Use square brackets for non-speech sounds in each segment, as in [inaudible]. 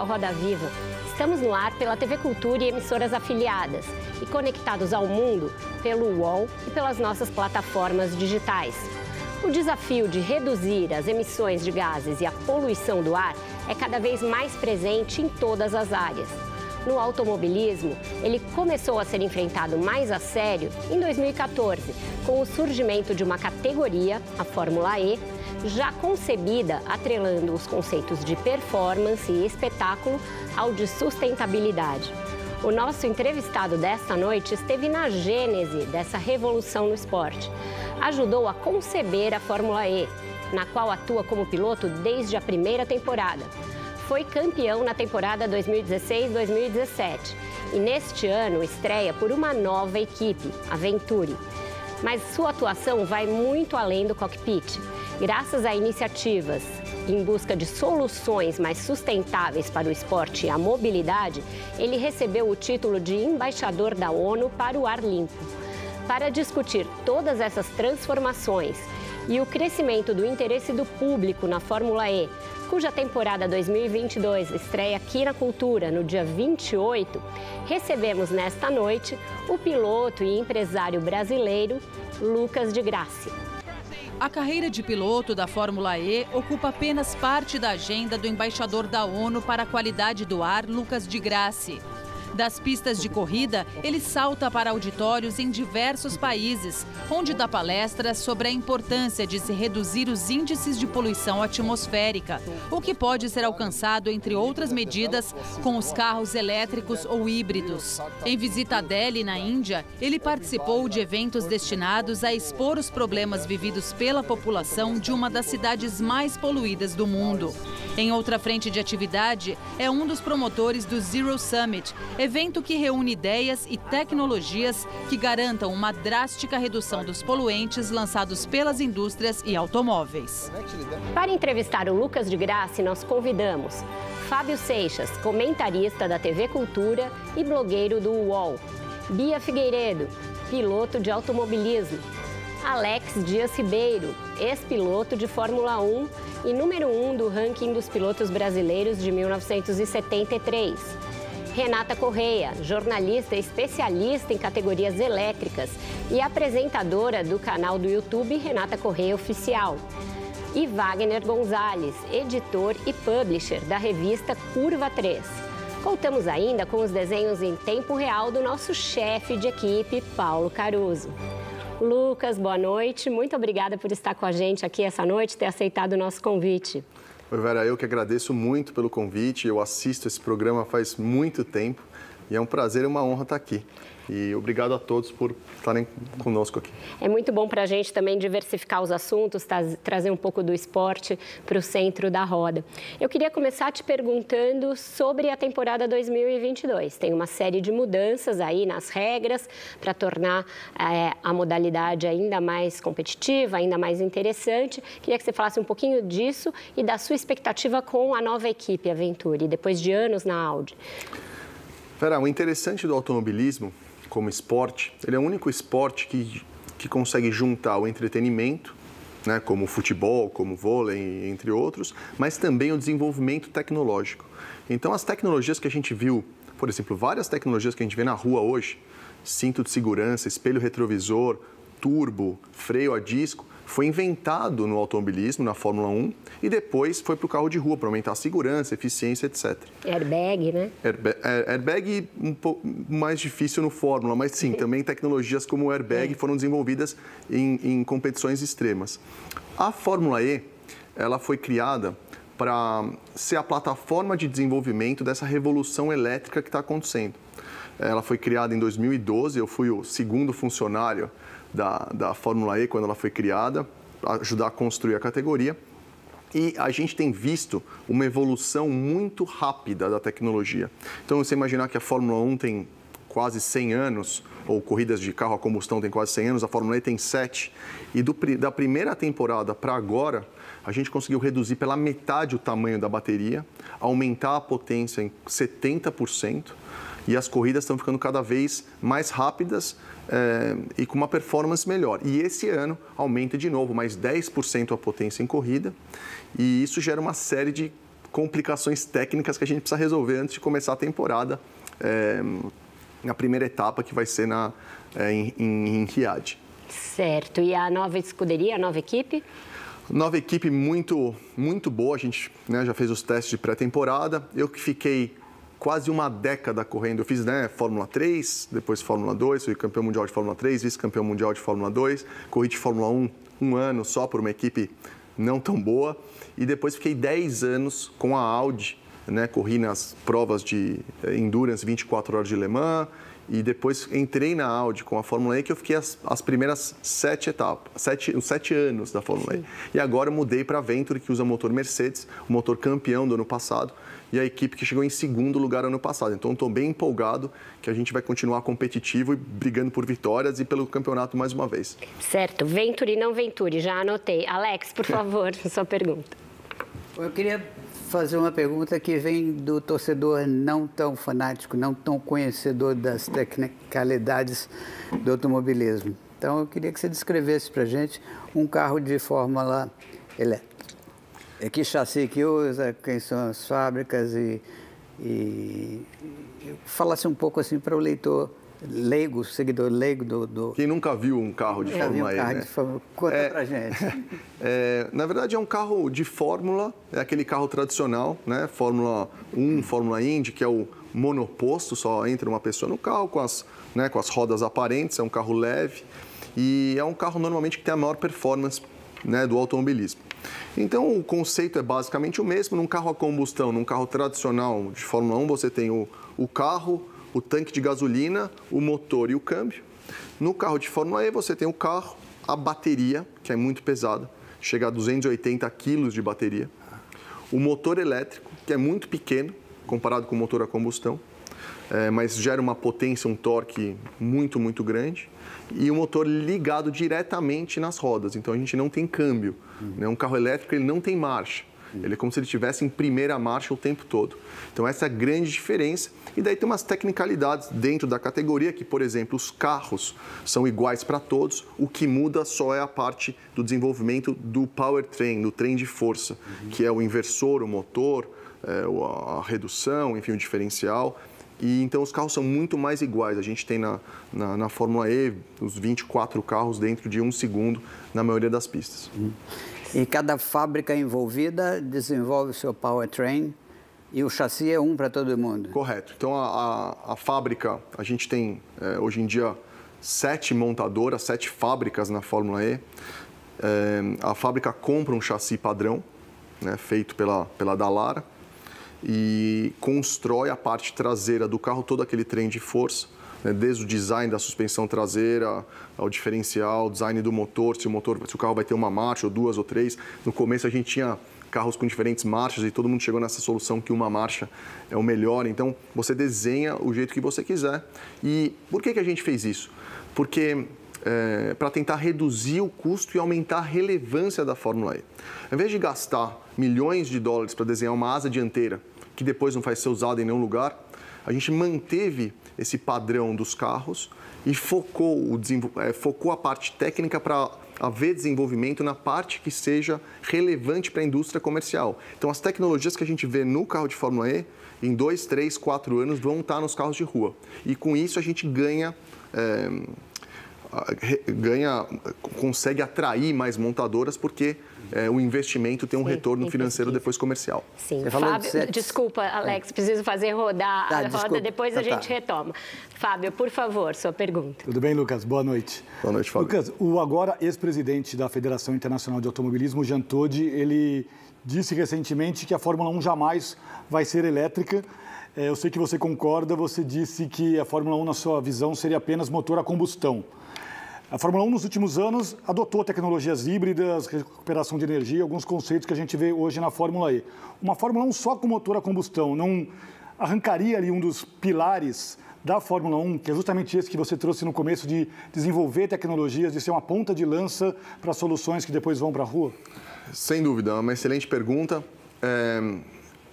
Ao Roda Viva. Estamos no ar pela TV Cultura e emissoras afiliadas e conectados ao mundo pelo UOL e pelas nossas plataformas digitais. O desafio de reduzir as emissões de gases e a poluição do ar é cada vez mais presente em todas as áreas. No automobilismo, ele começou a ser enfrentado mais a sério em 2014, com o surgimento de uma categoria, a Fórmula E, já concebida atrelando os conceitos de performance e espetáculo ao de sustentabilidade. O nosso entrevistado desta noite esteve na gênese dessa revolução no esporte. Ajudou a conceber a Fórmula E, na qual atua como piloto desde a primeira temporada. Foi campeão na temporada 2016-2017 e neste ano estreia por uma nova equipe, a Venturi. Mas sua atuação vai muito além do cockpit. Graças a iniciativas em busca de soluções mais sustentáveis para o esporte e a mobilidade, ele recebeu o título de embaixador da ONU para o ar limpo. Para discutir todas essas transformações e o crescimento do interesse do público na Fórmula E, cuja temporada 2022 estreia aqui na Cultura no dia 28, recebemos nesta noite o piloto e empresário brasileiro Lucas de Graça. A carreira de piloto da Fórmula E ocupa apenas parte da agenda do embaixador da ONU para a qualidade do ar, Lucas de Grassi. Das pistas de corrida, ele salta para auditórios em diversos países, onde dá palestras sobre a importância de se reduzir os índices de poluição atmosférica, o que pode ser alcançado, entre outras medidas, com os carros elétricos ou híbridos. Em visita a Delhi, na Índia, ele participou de eventos destinados a expor os problemas vividos pela população de uma das cidades mais poluídas do mundo. Em outra frente de atividade, é um dos promotores do Zero Summit, evento que reúne ideias e tecnologias que garantam uma drástica redução dos poluentes lançados pelas indústrias e automóveis. Para entrevistar o Lucas de Graça, nós convidamos Fábio Seixas, comentarista da TV Cultura e blogueiro do UOL, Bia Figueiredo, piloto de automobilismo, Alex Dias Ribeiro, ex-piloto de Fórmula 1 e número 1 do ranking dos pilotos brasileiros de 1973. Renata Correia, jornalista especialista em categorias elétricas e apresentadora do canal do YouTube Renata Correia Oficial. E Wagner Gonzalez, editor e publisher da revista Curva 3. Contamos ainda com os desenhos em tempo real do nosso chefe de equipe, Paulo Caruso. Lucas, boa noite. Muito obrigada por estar com a gente aqui essa noite, ter aceitado o nosso convite. Oi, Vera, eu que agradeço muito pelo convite. Eu assisto esse programa faz muito tempo e é um prazer e uma honra estar aqui. E obrigado a todos por estarem conosco aqui. É muito bom para a gente também diversificar os assuntos, trazer um pouco do esporte para o centro da roda. Eu queria começar te perguntando sobre a temporada 2022. Tem uma série de mudanças aí nas regras para tornar é, a modalidade ainda mais competitiva, ainda mais interessante. Queria que você falasse um pouquinho disso e da sua expectativa com a nova equipe Aventure, depois de anos na Audi. Vera, o interessante do automobilismo como esporte, ele é o único esporte que, que consegue juntar o entretenimento, né, como futebol, como vôlei, entre outros, mas também o desenvolvimento tecnológico. Então, as tecnologias que a gente viu, por exemplo, várias tecnologias que a gente vê na rua hoje, cinto de segurança, espelho retrovisor, turbo, freio a disco, foi inventado no automobilismo, na Fórmula 1, e depois foi para o carro de rua, para aumentar a segurança, eficiência, etc. Airbag, né? Airbag, é, airbag um pouco mais difícil no Fórmula, mas sim, [laughs] também tecnologias como o airbag é. foram desenvolvidas em, em competições extremas. A Fórmula E, ela foi criada para ser a plataforma de desenvolvimento dessa revolução elétrica que está acontecendo. Ela foi criada em 2012, eu fui o segundo funcionário da, da Fórmula E quando ela foi criada, ajudar a construir a categoria. E a gente tem visto uma evolução muito rápida da tecnologia. Então, você imaginar que a Fórmula 1 tem quase 100 anos, ou corridas de carro a combustão tem quase 100 anos, a Fórmula E tem 7. E do, da primeira temporada para agora, a gente conseguiu reduzir pela metade o tamanho da bateria, aumentar a potência em 70%, e as corridas estão ficando cada vez mais rápidas é, e com uma performance melhor. E esse ano aumenta de novo mais 10% a potência em corrida, e isso gera uma série de complicações técnicas que a gente precisa resolver antes de começar a temporada. É, na primeira etapa, que vai ser na, é, em, em, Riad. Certo. E a nova escuderia, a nova equipe? Nova equipe muito, muito boa. A gente né, já fez os testes de pré-temporada. Eu que fiquei quase uma década correndo. Eu fiz né, Fórmula 3, depois Fórmula 2, fui campeão mundial de Fórmula 3, vice-campeão mundial de Fórmula 2, corri de Fórmula 1 um ano só por uma equipe não tão boa. E depois fiquei 10 anos com a Audi né? Corri nas provas de eh, endurance 24 horas de Le Mans e depois entrei na Audi com a Fórmula E que eu fiquei as, as primeiras sete etapas, sete, os sete anos da Fórmula Sim. E. E agora eu mudei para a Venturi que usa motor Mercedes, o motor campeão do ano passado e a equipe que chegou em segundo lugar ano passado. Então estou bem empolgado que a gente vai continuar competitivo e brigando por vitórias e pelo campeonato mais uma vez. Certo, Venturi não Venturi, já anotei. Alex, por [laughs] favor, sua pergunta. Eu queria fazer uma pergunta que vem do torcedor não tão fanático, não tão conhecedor das tecnicalidades do automobilismo. Então, eu queria que você descrevesse para gente um carro de Fórmula elétrica. É que chassi que usa, quem são as fábricas e, e falasse um pouco assim para o leitor leigo, seguidor leigo do, do... Quem nunca viu um carro de Fórmula E, um carro né? de Fórmula... Conta é, pra gente. [laughs] É, na verdade, é um carro de Fórmula, é aquele carro tradicional, né? Fórmula 1, Fórmula Indy, que é o monoposto, só entra uma pessoa no carro com as, né, com as rodas aparentes, é um carro leve e é um carro normalmente que tem a maior performance né, do automobilismo. Então, o conceito é basicamente o mesmo. Num carro a combustão, num carro tradicional de Fórmula 1, você tem o, o carro, o tanque de gasolina, o motor e o câmbio. No carro de Fórmula E, você tem o carro, a bateria, que é muito pesada, chega a 280 quilos de bateria. O motor elétrico, que é muito pequeno comparado com o motor a combustão, é, mas gera uma potência, um torque muito, muito grande. E o motor ligado diretamente nas rodas, então a gente não tem câmbio. Né? Um carro elétrico ele não tem marcha. Ele é como se ele estivesse em primeira marcha o tempo todo. Então, essa é a grande diferença. E daí tem umas tecnicalidades dentro da categoria, que, por exemplo, os carros são iguais para todos, o que muda só é a parte do desenvolvimento do powertrain, do trem de força, uhum. que é o inversor, o motor, é, a redução, enfim, o diferencial. E então os carros são muito mais iguais. A gente tem na, na, na Fórmula E os 24 carros dentro de um segundo na maioria das pistas. Uhum. E cada fábrica envolvida desenvolve o seu powertrain e o chassi é um para todo mundo. Correto. Então a, a, a fábrica, a gente tem é, hoje em dia sete montadoras, sete fábricas na Fórmula E. É, a fábrica compra um chassi padrão, né, feito pela, pela Dallara, e constrói a parte traseira do carro, todo aquele trem de força né, desde o design da suspensão traseira ao diferencial, design do motor, se o motor, se o carro vai ter uma marcha ou duas ou três. No começo a gente tinha carros com diferentes marchas e todo mundo chegou nessa solução que uma marcha é o melhor. Então você desenha o jeito que você quiser. E por que, que a gente fez isso? Porque é, para tentar reduzir o custo e aumentar a relevância da Fórmula E. Ao invés de gastar milhões de dólares para desenhar uma asa dianteira que depois não vai ser usada em nenhum lugar, a gente manteve esse padrão dos carros e focou, o, é, focou a parte técnica para haver desenvolvimento na parte que seja relevante para a indústria comercial. Então, as tecnologias que a gente vê no carro de Fórmula E, em dois, três, quatro anos, vão estar nos carros de rua. E com isso a gente ganha. É, ganha, consegue atrair mais montadoras porque é, o investimento tem um Sim, retorno financeiro depois comercial. Sim, Fábio, de desculpa, Alex, é. preciso fazer rodar tá, a roda, desculpa. depois a tá, gente tá. retoma. Fábio, por favor, sua pergunta. Tudo bem, Lucas? Boa noite. Boa noite, Fábio. Lucas, o agora ex-presidente da Federação Internacional de Automobilismo, Jean Todt, ele disse recentemente que a Fórmula 1 jamais vai ser elétrica. É, eu sei que você concorda, você disse que a Fórmula 1, na sua visão, seria apenas motor a combustão. A Fórmula 1, nos últimos anos, adotou tecnologias híbridas, recuperação de energia, alguns conceitos que a gente vê hoje na Fórmula E. Uma Fórmula 1 só com motor a combustão não arrancaria ali um dos pilares da Fórmula 1, que é justamente esse que você trouxe no começo, de desenvolver tecnologias, de ser uma ponta de lança para soluções que depois vão para a rua? Sem dúvida, é uma excelente pergunta. É,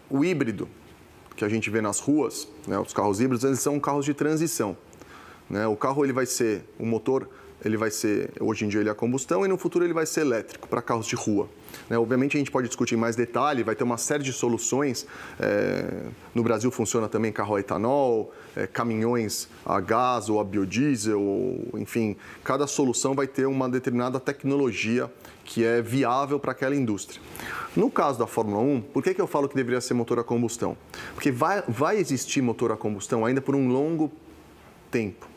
o híbrido que a gente vê nas ruas, né, os carros híbridos, eles são carros de transição. Né? O carro ele vai ser, o motor ele vai ser, hoje em dia ele é a combustão e no futuro ele vai ser elétrico para carros de rua. Né? Obviamente a gente pode discutir em mais detalhe, vai ter uma série de soluções. É, no Brasil funciona também carro a etanol, é, caminhões a gás ou a biodiesel, ou, enfim, cada solução vai ter uma determinada tecnologia que é viável para aquela indústria. No caso da Fórmula 1, por que, que eu falo que deveria ser motor a combustão? Porque vai, vai existir motor a combustão ainda por um longo tempo.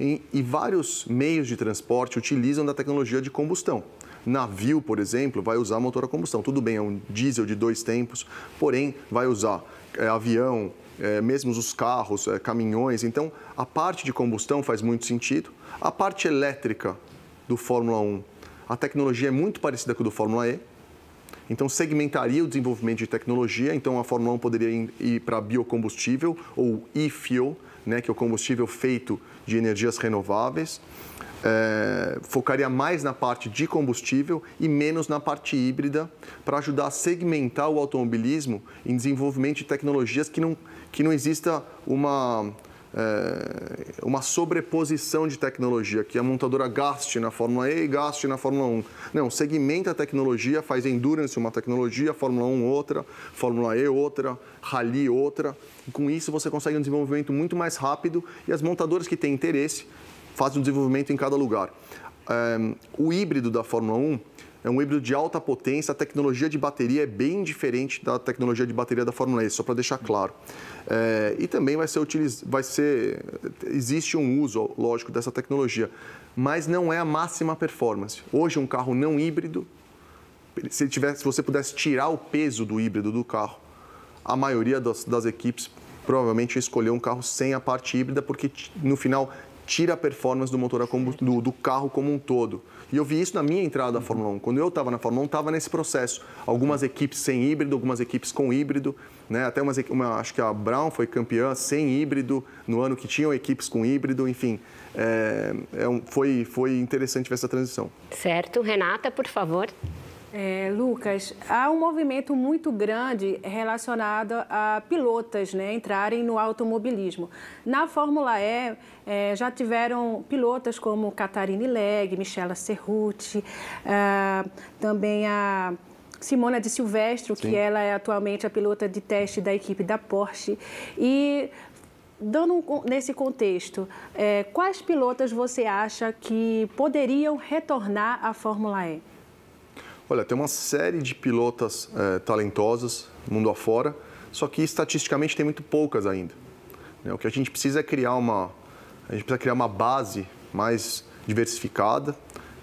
E, e vários meios de transporte utilizam da tecnologia de combustão. Navio, por exemplo, vai usar motor a combustão. Tudo bem, é um diesel de dois tempos, porém vai usar é, avião, é, mesmo os carros, é, caminhões. Então, a parte de combustão faz muito sentido. A parte elétrica do Fórmula 1, a tecnologia é muito parecida com a do Fórmula E. Então, segmentaria o desenvolvimento de tecnologia. Então, a Fórmula 1 poderia ir para biocombustível ou e-fuel, né, que é o combustível feito de energias renováveis. É, focaria mais na parte de combustível e menos na parte híbrida para ajudar a segmentar o automobilismo em desenvolvimento de tecnologias que não, que não exista uma, é, uma sobreposição de tecnologia, que a montadora gaste na Fórmula E e gaste na Fórmula 1. Não, segmenta a tecnologia, faz endurance uma tecnologia, Fórmula 1 outra, Fórmula E outra, Rally outra. E com isso você consegue um desenvolvimento muito mais rápido e as montadoras que têm interesse fazem um desenvolvimento em cada lugar. É, o híbrido da Fórmula 1 é um híbrido de alta potência, a tecnologia de bateria é bem diferente da tecnologia de bateria da Fórmula E, só para deixar claro. É, e também vai ser, utiliz... vai ser, existe um uso, lógico, dessa tecnologia, mas não é a máxima performance. Hoje, um carro não híbrido, se, tivesse, se você pudesse tirar o peso do híbrido do carro, a maioria das, das equipes provavelmente ia escolher um carro sem a parte híbrida, porque no final tira a performance do motor do, do carro como um todo. E eu vi isso na minha entrada da Fórmula 1. Quando eu estava na Fórmula 1, estava nesse processo. Algumas equipes sem híbrido, algumas equipes com híbrido. Né? Até uma, uma, acho que a Brown foi campeã sem híbrido, no ano que tinham equipes com híbrido, enfim. É, é um, foi, foi interessante ver essa transição. Certo. Renata, por favor. É, Lucas, há um movimento muito grande relacionado a pilotas né, entrarem no automobilismo. Na Fórmula E, é, já tiveram pilotas como Catarine Legge, Michela Cerruti, é, também a Simona de Silvestro, Sim. que ela é atualmente a pilota de teste da equipe da Porsche. E dando um, nesse contexto, é, quais pilotas você acha que poderiam retornar à Fórmula E? Olha, tem uma série de pilotas é, talentosas mundo afora, só que estatisticamente tem muito poucas ainda. Né? O que a gente precisa é criar uma, a gente precisa criar uma base mais diversificada,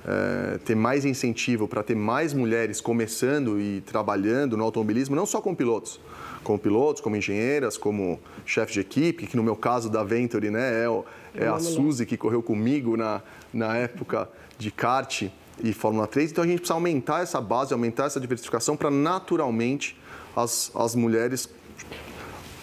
é, ter mais incentivo para ter mais mulheres começando e trabalhando no automobilismo, não só com pilotos, como pilotos, como engenheiras, como chefe de equipe, que no meu caso da Venturi né, é, é a Suzy que correu comigo na, na época de kart e Fórmula 3. Então a gente precisa aumentar essa base, aumentar essa diversificação para naturalmente as, as mulheres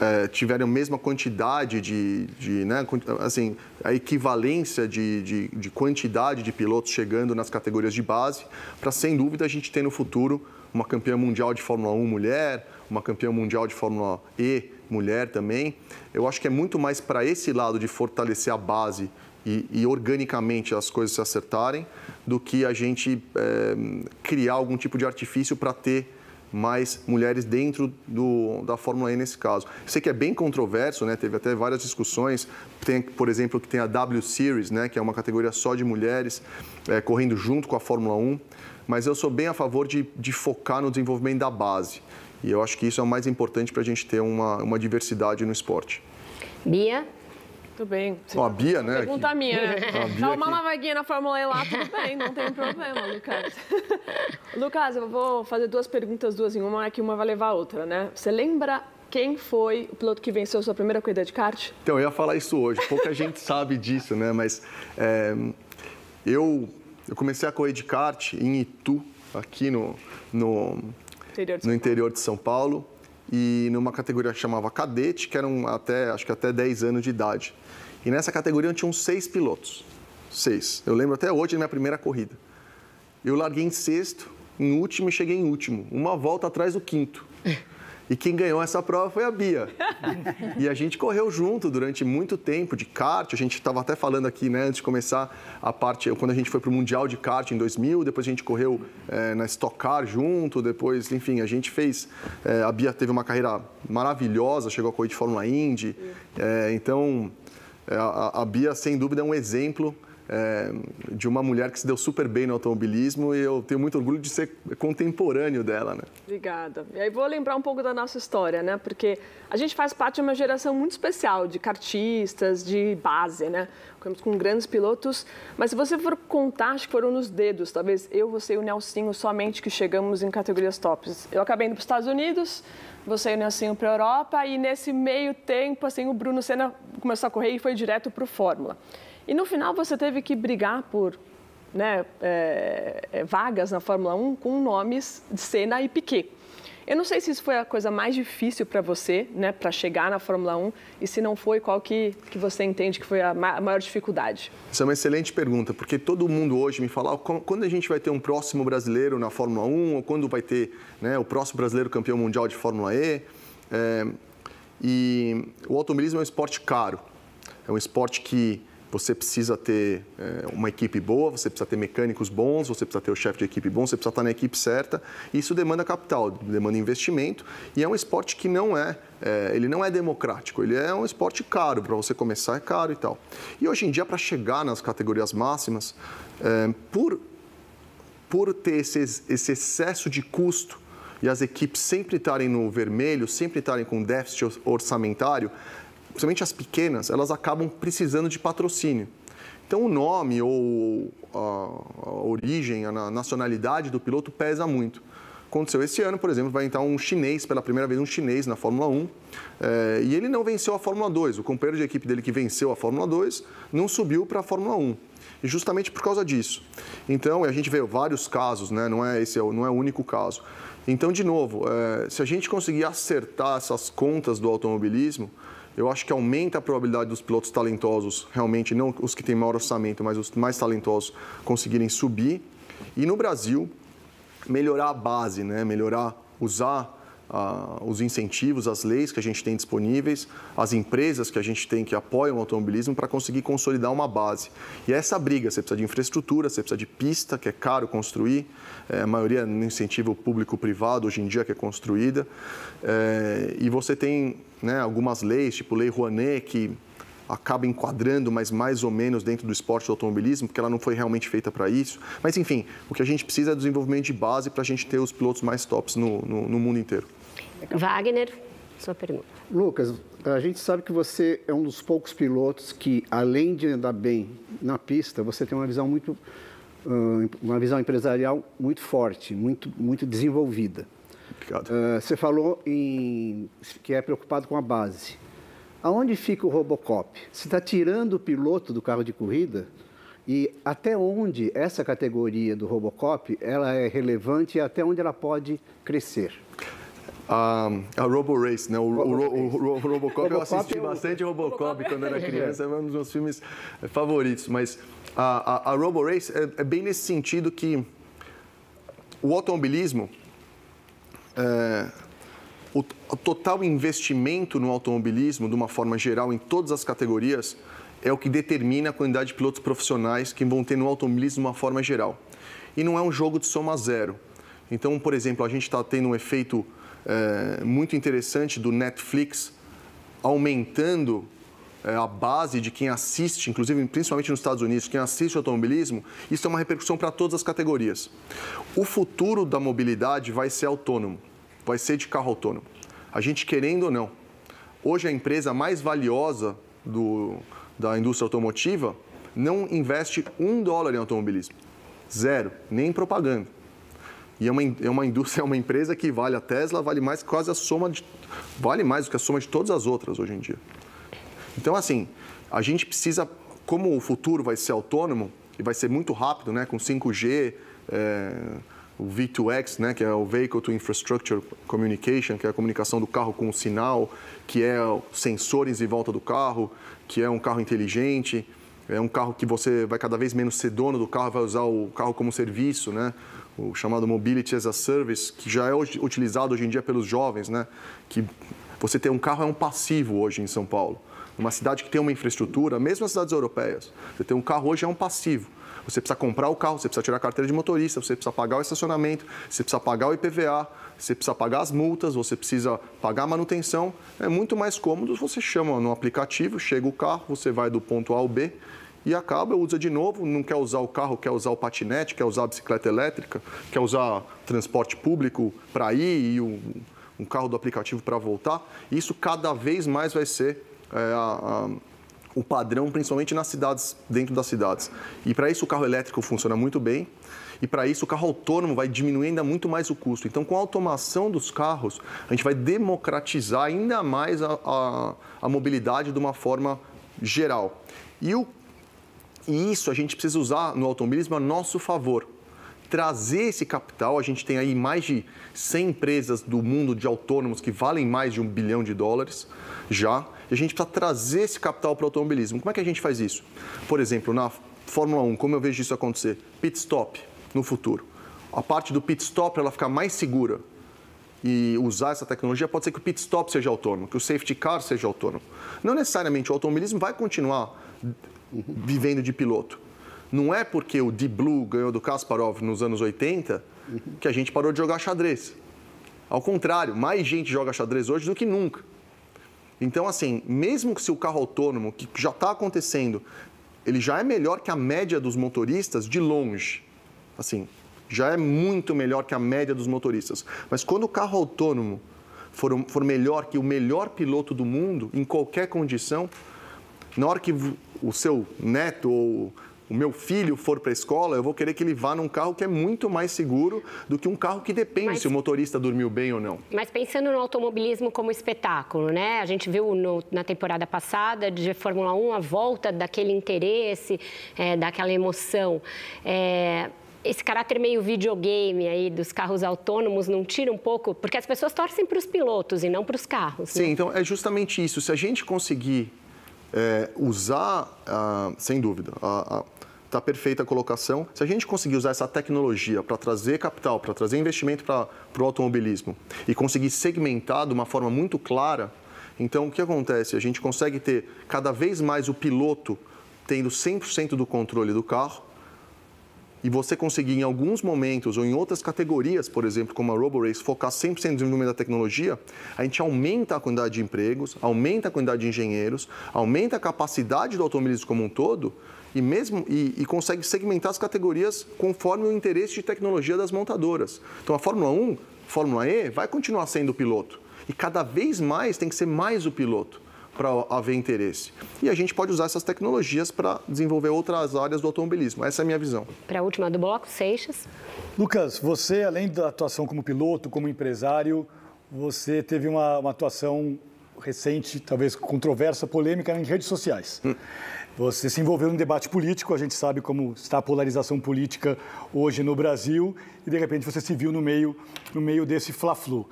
é, tiverem a mesma quantidade de, de né, assim, a equivalência de, de, de, quantidade de pilotos chegando nas categorias de base, para sem dúvida a gente ter no futuro uma campeã mundial de Fórmula 1 mulher, uma campeã mundial de Fórmula E mulher também. Eu acho que é muito mais para esse lado de fortalecer a base e, e, organicamente as coisas se acertarem, do que a gente é, criar algum tipo de artifício para ter mais mulheres dentro do, da Fórmula E nesse caso. Sei que é bem controverso, né? teve até várias discussões. Tem, por exemplo, que tem a W Series, né? que é uma categoria só de mulheres, é, correndo junto com a Fórmula 1. Mas eu sou bem a favor de, de focar no desenvolvimento da base. E eu acho que isso é o mais importante para a gente ter uma, uma diversidade no esporte. Bia? Tudo bem. Você a Bia, né? Pergunta aqui. minha, né? Dá uma vaguinha na Fórmula E lá, tudo bem, não tem problema, Lucas. [laughs] Lucas, eu vou fazer duas perguntas, duas em uma, que uma vai levar a outra, né? Você lembra quem foi o piloto que venceu sua primeira corrida de kart? Então, eu ia falar isso hoje. Pouca gente [laughs] sabe disso, né? Mas é, eu, eu comecei a correr de kart em Itu, aqui no, no, interior no interior de São Paulo, e numa categoria que chamava cadete, que eram até, acho que até 10 anos de idade. E nessa categoria tinham seis pilotos. Seis. Eu lembro até hoje da minha primeira corrida. Eu larguei em sexto, em último e cheguei em último. Uma volta atrás do quinto. E quem ganhou essa prova foi a Bia. [laughs] E a gente correu junto durante muito tempo de kart. A gente estava até falando aqui, né, antes de começar a parte, quando a gente foi para o Mundial de Kart em 2000, depois a gente correu é, na Stock Car junto, depois, enfim, a gente fez. É, a Bia teve uma carreira maravilhosa, chegou a correr de Fórmula Indy. É, então, a, a Bia, sem dúvida, é um exemplo é, de uma mulher que se deu super bem no automobilismo e eu tenho muito orgulho de ser contemporâneo dela, né? Obrigada. E aí vou lembrar um pouco da nossa história, né? Porque a gente faz parte de uma geração muito especial de kartistas, de base, né? Com grandes pilotos, mas se você for contar, acho que foram nos dedos, talvez eu, você e o Nelsinho somente que chegamos em categorias tops. Eu acabei indo para os Estados Unidos, você e o Nelsinho para a Europa e nesse meio tempo, assim, o Bruno Senna começou a correr e foi direto para o Fórmula. E no final você teve que brigar por né, é, vagas na Fórmula 1 com nomes de Senna e Piquet. Eu não sei se isso foi a coisa mais difícil para você, né, para chegar na Fórmula 1, e se não foi, qual que, que você entende que foi a maior dificuldade? Isso é uma excelente pergunta, porque todo mundo hoje me fala quando a gente vai ter um próximo brasileiro na Fórmula 1, ou quando vai ter né, o próximo brasileiro campeão mundial de Fórmula E. É, e o automobilismo é um esporte caro, é um esporte que você precisa ter é, uma equipe boa, você precisa ter mecânicos bons, você precisa ter o chefe de equipe bom, você precisa estar na equipe certa. Isso demanda capital, demanda investimento e é um esporte que não é, é ele não é democrático, ele é um esporte caro para você começar é caro e tal. E hoje em dia para chegar nas categorias máximas, é, por por ter esse, esse excesso de custo e as equipes sempre estarem no vermelho, sempre estarem com déficit orçamentário, principalmente as pequenas, elas acabam precisando de patrocínio. Então, o nome ou a, origem, a nacionalidade do piloto pesa muito. Aconteceu esse ano, por exemplo, vai entrar um chinês, pela primeira vez um chinês na Fórmula 1, é, e ele não venceu a Fórmula 2. O companheiro de equipe dele que venceu a Fórmula 2 não subiu para a Fórmula 1. E justamente por causa disso. Então, a gente vê vários casos, né? não, é, esse é, não é o único caso. Então, de novo, é, se a gente conseguir acertar essas contas do automobilismo, eu acho que aumenta a probabilidade dos pilotos talentosos, realmente não os que têm maior orçamento, mas os mais talentosos conseguirem subir. E no Brasil, melhorar a base, né? melhorar, usar os incentivos, as leis que a gente tem disponíveis, as empresas que a gente tem que apoiam o automobilismo para conseguir consolidar uma base. E é essa briga, você precisa de infraestrutura, você precisa de pista, que é caro construir, é, a maioria no incentivo público-privado hoje em dia que é construída, é, e você tem né, algumas leis, tipo Lei Rouanet, que acaba enquadrando, mas mais ou menos dentro do esporte do automobilismo, porque ela não foi realmente feita para isso. Mas, enfim, o que a gente precisa é desenvolvimento de base para a gente ter os pilotos mais tops no, no, no mundo inteiro. Wagner, sua pergunta. Lucas, a gente sabe que você é um dos poucos pilotos que, além de andar bem na pista, você tem uma visão muito, uma visão empresarial muito forte, muito, muito desenvolvida. Obrigado. Você falou em que é preocupado com a base. Aonde fica o Robocop? Você está tirando o piloto do carro de corrida? E até onde essa categoria do Robocop ela é relevante e até onde ela pode crescer? a Robo Race, né? O, o, o, o Robocop, eu assisti é bastante Robocop quando era [laughs] criança, é um dos meus filmes favoritos. Mas a, a, a Robo Race é, é, bem nesse sentido que o automobilismo é, o, total investimento no automobilismo, de uma forma geral, em todas as categorias, é o que determina a quantidade de pilotos profissionais que vão ter no automobilismo de uma forma geral. E não é um jogo de soma zero. Então, por exemplo, a gente está tendo um efeito é, muito interessante do Netflix aumentando é, a base de quem assiste, inclusive principalmente nos Estados Unidos, quem assiste automobilismo, isso é uma repercussão para todas as categorias. O futuro da mobilidade vai ser autônomo vai ser de carro autônomo. A gente querendo ou não. Hoje a empresa mais valiosa do, da indústria automotiva não investe um dólar em automobilismo. Zero, nem em propaganda. E é uma, é uma indústria, [laughs] é uma empresa que vale a Tesla, vale mais quase a soma de. Vale mais do que a soma de todas as outras hoje em dia. Então, assim, a gente precisa, como o futuro vai ser autônomo, e vai ser muito rápido, né, com 5G, é, o V2X, né, que é o Vehicle to Infrastructure Communication, que é a comunicação do carro com o sinal, que é sensores em volta do carro, que é um carro inteligente, é um carro que você vai cada vez menos ser dono do carro, vai usar o carro como serviço, né? o chamado Mobility as a Service, que já é hoje, utilizado hoje em dia pelos jovens, né? que você ter um carro é um passivo hoje em São Paulo. Uma cidade que tem uma infraestrutura, mesmo as cidades europeias, você ter um carro hoje é um passivo. Você precisa comprar o carro, você precisa tirar a carteira de motorista, você precisa pagar o estacionamento, você precisa pagar o IPVA, você precisa pagar as multas, você precisa pagar a manutenção. É muito mais cômodo, você chama no aplicativo, chega o carro, você vai do ponto A ao B e acaba, usa de novo, não quer usar o carro, quer usar o patinete, quer usar a bicicleta elétrica, quer usar transporte público para ir e um, um, carro do aplicativo para voltar. Isso cada vez mais vai ser é, a, a o padrão, principalmente nas cidades, dentro das cidades. E para isso o carro elétrico funciona muito bem. E para isso o carro autônomo vai diminuir ainda muito mais o custo. Então, com a automação dos carros, a gente vai democratizar ainda mais a, a, a mobilidade de uma forma geral. E, o, e isso a gente precisa usar no automobilismo a nosso favor trazer esse capital. A gente tem aí mais de 100 empresas do mundo de autônomos que valem mais de um bilhão de dólares já. A gente precisa trazer esse capital para o automobilismo. Como é que a gente faz isso? Por exemplo, na Fórmula 1, como eu vejo isso acontecer? Pit stop no futuro. A parte do pit stop ela ficar mais segura e usar essa tecnologia, pode ser que o pit stop seja autônomo, que o safety car seja autônomo. Não necessariamente o automobilismo vai continuar vivendo de piloto. Não é porque o Deep Blue ganhou do Kasparov nos anos 80 que a gente parou de jogar xadrez. Ao contrário, mais gente joga xadrez hoje do que nunca. Então, assim, mesmo que se o carro autônomo, que já está acontecendo, ele já é melhor que a média dos motoristas de longe. Assim, já é muito melhor que a média dos motoristas. Mas quando o carro autônomo for, for melhor que o melhor piloto do mundo, em qualquer condição, na hora que o seu neto ou o meu filho for para a escola, eu vou querer que ele vá num carro que é muito mais seguro do que um carro que depende mas, se o motorista dormiu bem ou não. Mas pensando no automobilismo como espetáculo, né? A gente viu no, na temporada passada de Fórmula 1 a volta daquele interesse, é, daquela emoção. É, esse caráter meio videogame aí dos carros autônomos não tira um pouco, porque as pessoas torcem para os pilotos e não para os carros. Sim, né? então é justamente isso. Se a gente conseguir é, usar, ah, sem dúvida, está perfeita a colocação. Se a gente conseguir usar essa tecnologia para trazer capital, para trazer investimento para o automobilismo e conseguir segmentar de uma forma muito clara, então o que acontece? A gente consegue ter cada vez mais o piloto tendo 100% do controle do carro e você conseguir em alguns momentos ou em outras categorias, por exemplo, como a RoboRace, focar 100% no desenvolvimento da tecnologia, a gente aumenta a quantidade de empregos, aumenta a quantidade de engenheiros, aumenta a capacidade do automobilismo como um todo e mesmo e, e, consegue segmentar as categorias conforme o interesse de tecnologia das montadoras. Então a Fórmula 1, Fórmula E vai continuar sendo o piloto e cada vez mais tem que ser mais o piloto para haver interesse. E a gente pode usar essas tecnologias para desenvolver outras áreas do automobilismo. Essa é a minha visão. Para a última do bloco, Seixas. Lucas, você, além da atuação como piloto, como empresário, você teve uma, uma atuação recente, talvez controversa, polêmica em redes sociais. Hum. Você se envolveu em debate político, a gente sabe como está a polarização política hoje no Brasil, e de repente você se viu no meio, no meio desse fla-flu.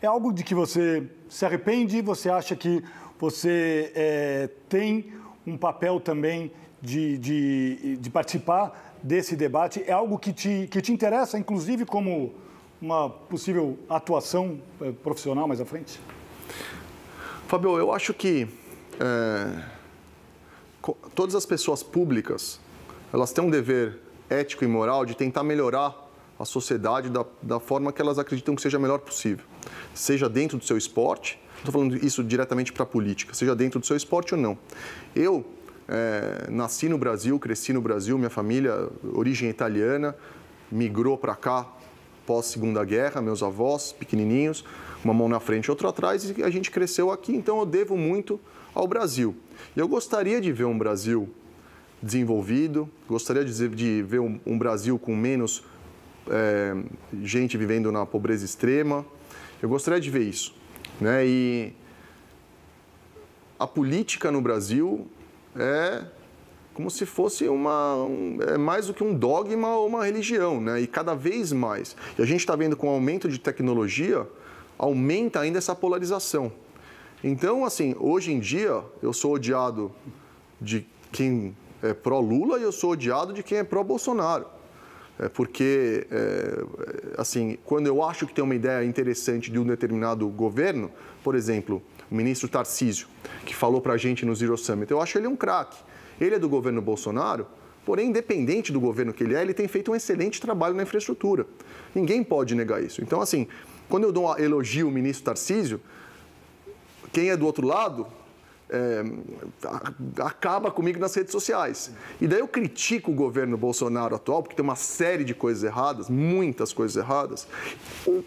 É algo de que você se arrepende? Você acha que você é, tem um papel também de, de, de, participar desse debate. É algo que te, que te interessa, inclusive, como uma possível atuação é, profissional mais à frente? Fabio, eu acho que é, todas as pessoas públicas elas têm um dever ético e moral de tentar melhorar a sociedade da, da forma que elas acreditam que seja melhor possível. Seja dentro do seu esporte, Estou falando isso diretamente para a política, seja dentro do seu esporte ou não. Eu é, nasci no Brasil, cresci no Brasil, minha família, origem italiana, migrou para cá pós Segunda Guerra, meus avós pequenininhos, uma mão na frente outra atrás, e a gente cresceu aqui, então eu devo muito ao Brasil. E eu gostaria de ver um Brasil desenvolvido, gostaria de, de ver um, um, Brasil com menos é, gente vivendo na pobreza extrema. Eu gostaria de ver isso. Né? E a política no Brasil é como se fosse uma, um, é mais do que um dogma ou uma religião, né? E cada vez mais. E a gente está vendo com o aumento de tecnologia, aumenta ainda essa polarização. Então, assim, hoje em dia, eu sou odiado de quem é pró-Lula e eu sou odiado de quem é pró-Bolsonaro. É porque, é, assim, quando eu acho que tem uma ideia interessante de um determinado governo, por exemplo, o ministro Tarcísio, que falou para a gente no Zero Summit, eu acho ele um craque. Ele é do governo Bolsonaro, porém, independente do governo que ele é, ele tem feito um excelente trabalho na infraestrutura. Ninguém pode negar isso. Então, assim, quando eu dou um elogio ao ministro Tarcísio, quem é do outro lado é, acaba comigo nas redes sociais. E daí eu critico o governo Bolsonaro atual, porque tem uma série de coisas erradas, muitas coisas erradas.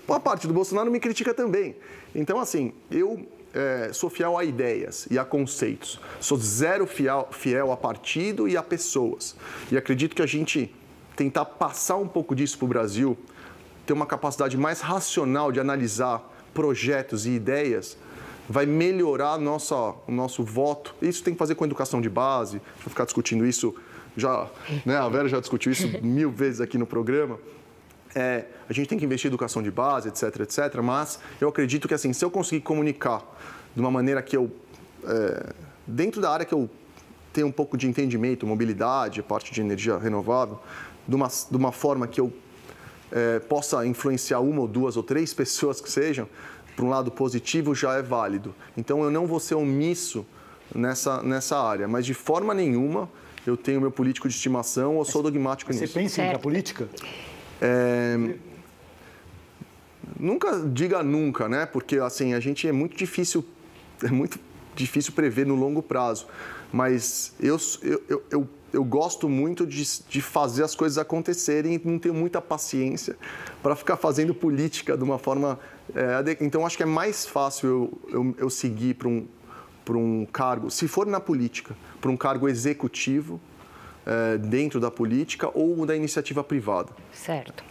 A parte do Bolsonaro me critica também. Então, assim, eu é, sou fiel a ideias e a conceitos. Sou zero fiel, fiel a partido e a pessoas. E acredito que a gente tentar passar um pouco disso para o Brasil, ter uma capacidade mais racional de analisar projetos e ideias, vai melhorar nossa, o nosso voto. Isso tem que fazer com a educação de base, vou ficar discutindo isso já, né, a Vera já discutiu isso mil vezes aqui no programa. É, a gente tem que investir em educação de base, etc, etc. Mas eu acredito que assim, se eu conseguir comunicar de uma maneira que eu, é, dentro da área que eu tenho um pouco de entendimento, mobilidade, parte de energia renovável, de uma, de uma forma que eu é, possa influenciar uma ou duas ou três [laughs] pessoas que sejam, para um lado positivo já é válido. Então eu não vou ser omisso nessa, nessa área, mas de forma nenhuma eu tenho meu político de estimação ou sou dogmático Você nisso. Você pensa em ir para política? É... Nunca diga nunca, né? Porque assim, a gente é muito difícil, é muito difícil prever no longo prazo. Mas eu, eu, eu, eu gosto muito de, de fazer as coisas acontecerem e não tenho muita paciência para ficar fazendo política de uma forma. É, então, acho que é mais fácil eu, eu, eu seguir para um, um cargo, se for na política, para um cargo executivo é, dentro da política ou da iniciativa privada. Certo.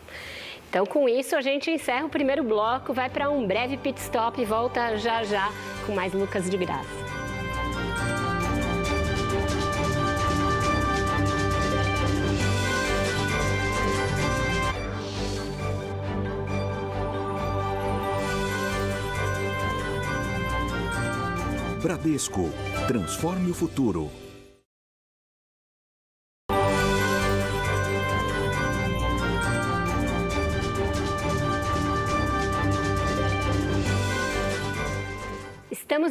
Então, com isso, a gente encerra o primeiro bloco, vai para um breve pit stop e volta já já com mais Lucas de Graça. Bradesco. Transforme o futuro.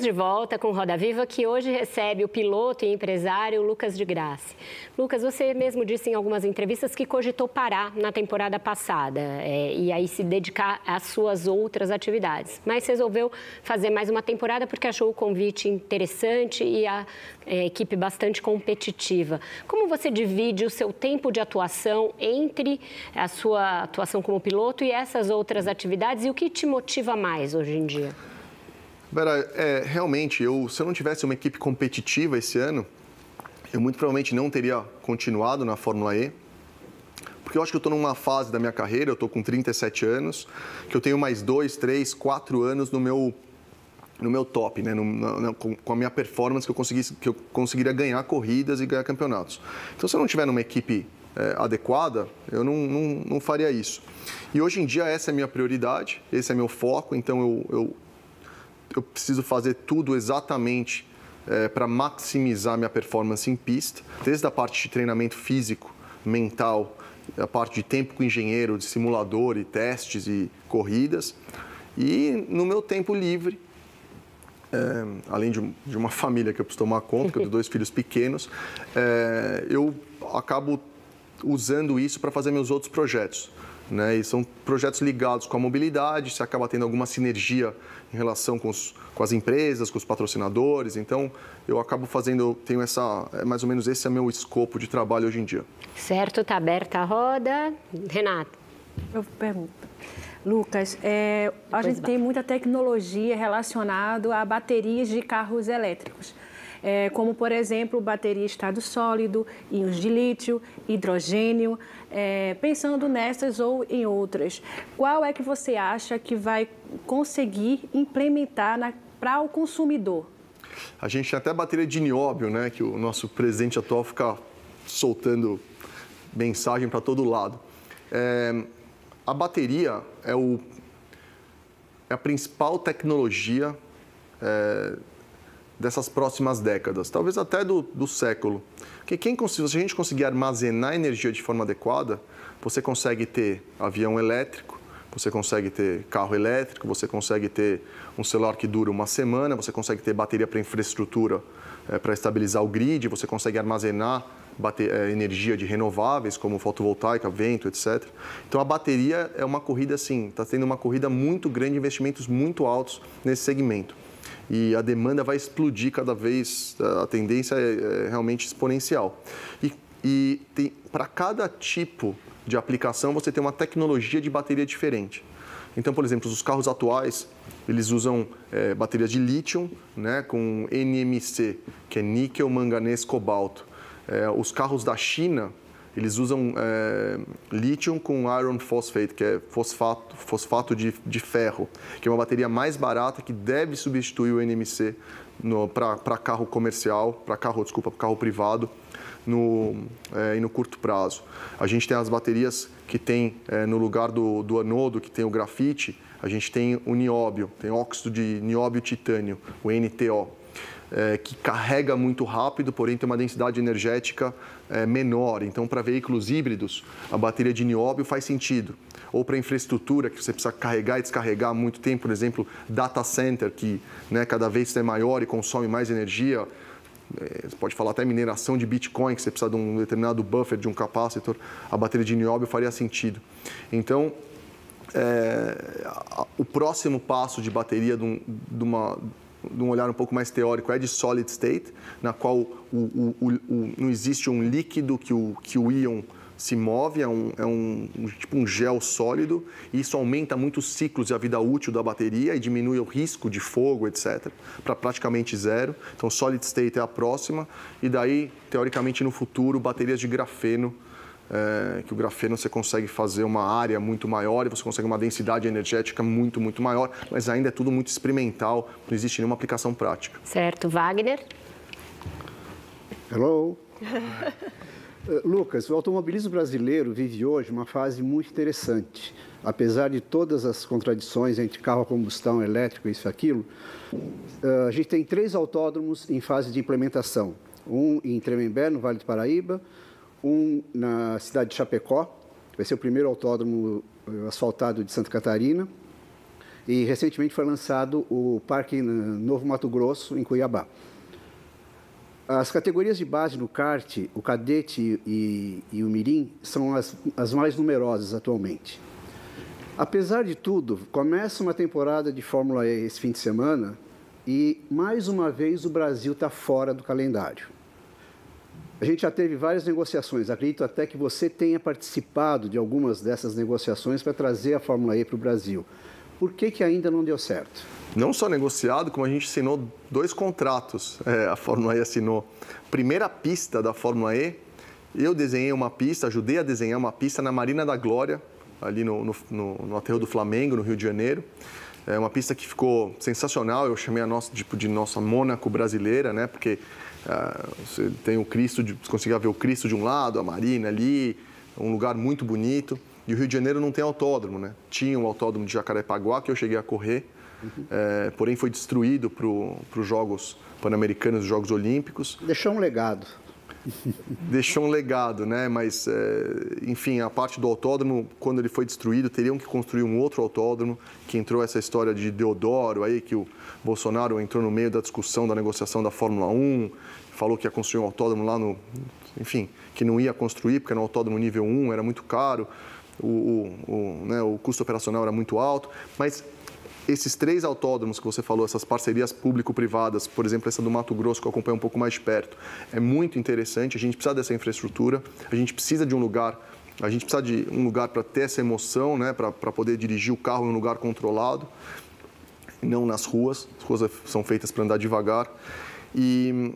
Estamos de volta com Roda Viva, que hoje recebe o piloto e empresário Lucas de Graça. Lucas, você mesmo disse em algumas entrevistas que cogitou parar na temporada passada é, e aí se dedicar às suas outras atividades. Mas resolveu fazer mais uma temporada porque achou o convite interessante e a é, equipe bastante competitiva. Como você divide o seu tempo de atuação entre a sua atuação como piloto e essas outras atividades e o que te motiva mais hoje em dia? Vera, é, realmente, eu, se eu não tivesse uma equipe competitiva esse ano, eu muito provavelmente não teria continuado na Fórmula E. Porque eu acho que eu estou numa fase da minha carreira, eu estou com 37 anos, que eu tenho mais dois, três, quatro anos no meu, no meu top, né? No, com, a minha performance que eu, conseguisse, que eu conseguiria ganhar corridas e ganhar campeonatos. Então, se eu não tiver numa equipe é, adequada, eu não, não, não, faria isso. E hoje em dia essa é a minha prioridade, esse é meu foco, então eu, eu eu preciso fazer tudo exatamente é, para maximizar minha performance em pista, desde a parte de treinamento físico, mental, a parte de tempo com engenheiro, de simulador e testes e corridas. E no meu tempo livre, é, além de, de, uma família que eu preciso tomar conta, que eu tenho dois filhos pequenos, é, eu acabo usando isso para fazer meus outros projetos. Né? E são projetos ligados com a mobilidade, você acaba tendo alguma sinergia em relação com, os, com as empresas, com os patrocinadores. Então, eu acabo fazendo, tenho essa, é mais ou menos esse é meu escopo de trabalho hoje em dia. Certo, está aberta a roda. Renato. Eu pergunto. Lucas, é, a gente vai. tem muita tecnologia relacionada a baterias de carros elétricos. É, como, por exemplo, bateria estado sólido, íons de lítio, hidrogênio. É, pensando nessas ou em outras, qual é que você acha que vai conseguir implementar para o consumidor? A gente tem até bateria de nióbio, né, que o nosso presidente atual fica soltando mensagem para todo lado. É, a bateria é, o, é a principal tecnologia é, dessas próximas décadas, talvez até do, do século. Porque quem, se a gente conseguir armazenar energia de forma adequada, você consegue ter avião elétrico, você consegue ter carro elétrico, você consegue ter um celular que dura uma semana, você consegue ter bateria para infraestrutura é, para estabilizar o grid, você consegue armazenar bater, é, energia de renováveis, como fotovoltaica, vento, etc. Então a bateria é uma corrida assim, está tendo uma corrida muito grande, investimentos muito altos nesse segmento. E a demanda vai explodir cada vez, a tendência é, é realmente exponencial. E, e para cada tipo de aplicação, você tem uma tecnologia de bateria diferente. Então, por exemplo, os carros atuais, eles usam é, baterias de lítio né, com NMC, que é níquel, manganês, cobalto. É, os carros da China, eles usam é, lítio com iron phosphate, que é fosfato, fosfato de, de, ferro, que é uma bateria mais barata que deve substituir o NMC para carro comercial, para carro, desculpa, carro privado no, é, e no curto prazo. A gente tem as baterias que tem é, no lugar do, do anodo, que tem o grafite, a gente tem o nióbio, tem óxido de nióbio titânio, o NTO, é, que carrega muito rápido, porém tem uma densidade energética é, menor. Então, para veículos híbridos, a bateria de nióbio faz sentido. Ou para infraestrutura, que você precisa carregar e descarregar muito tempo, por exemplo, data center, que né, cada vez é maior e consome mais energia, é, você pode falar até mineração de Bitcoin, que você precisa de um determinado buffer, de um capacitor, a bateria de nióbio faria sentido. Então, é, o próximo passo de bateria de, um, de, uma, de, um, olhar um pouco mais teórico é de solid state, na qual o, o, o, não existe um líquido que o, que o íon se move, é um, é um, tipo um gel sólido, e isso aumenta muito os ciclos e a vida útil da bateria e diminui o risco de fogo, etc., para praticamente zero. Então, solid state é a próxima, e daí, teoricamente, no futuro, baterias de grafeno, é, que o grafeno você consegue fazer uma área muito maior e você consegue uma densidade energética muito, muito maior, mas ainda é tudo muito experimental, não existe nenhuma aplicação prática. Certo. Wagner? Hello. [laughs] Eh, Lucas, o automobilismo brasileiro vive hoje uma fase muito interessante. Apesar de todas as contradições entre carro a combustão, elétrico, isso e aquilo, eh, a gente tem três autódromos em fase de implementação. Um em Tremembé, no Vale do Paraíba, um na cidade de Chapecó, vai ser o primeiro autódromo eh, asfaltado de Santa Catarina, e recentemente foi lançado o Parque Novo Mato Grosso, em Cuiabá. As categorias de base no kart, o cadete e, e o mirim, são as, as mais numerosas atualmente. Apesar de tudo, começa uma temporada de Fórmula E esse fim de semana e, mais uma vez, o Brasil está fora do calendário. A gente já teve várias negociações, acredito até que você tenha participado de algumas dessas negociações para trazer a Fórmula E para o Brasil. Por que, que ainda não deu certo? não só negociado, como a gente assinou dois contratos. É, a Fórmula E assinou primeira pista da Fórmula E. Eu desenhei uma pista, ajudei a desenhar uma pista na Marina da Glória, ali no, no, no, no aterro do Flamengo, no Rio de Janeiro. É uma pista que ficou sensacional. Eu chamei a nossa tipo, de nossa Mônaco brasileira, né? Porque você tem o Cristo, de, você conseguia ver o Cristo de um lado, a Marina ali, um lugar muito bonito. E o Rio de Janeiro não tem autódromo, né? Tinha um autódromo de Jacarepaguá que eu cheguei a correr uhum. é, porém foi destruído para os Jogos Pan-Americanos, os Jogos Olímpicos. Deixou um legado. [laughs] Deixou um legado, né? Mas, é, enfim, a parte do autódromo, quando ele foi destruído, teriam que construir um outro autódromo, que entrou essa história de Deodoro aí, que o Bolsonaro entrou no meio da discussão da negociação da Fórmula 1, falou que ia construir um autódromo lá no. Enfim, que não ia construir, porque era um autódromo nível 1, era muito caro, o, o, o, né, o custo operacional era muito alto, mas esses três autódromos que você falou, essas parcerias público-privadas, por exemplo, essa do Mato Grosso, que eu acompanho um pouco mais de perto, é muito interessante. A gente precisa dessa infraestrutura, a gente precisa de um lugar, a gente precisa de um lugar para ter essa emoção, né, para poder dirigir o carro em um lugar controlado, não nas ruas. As ruas são feitas para andar devagar. E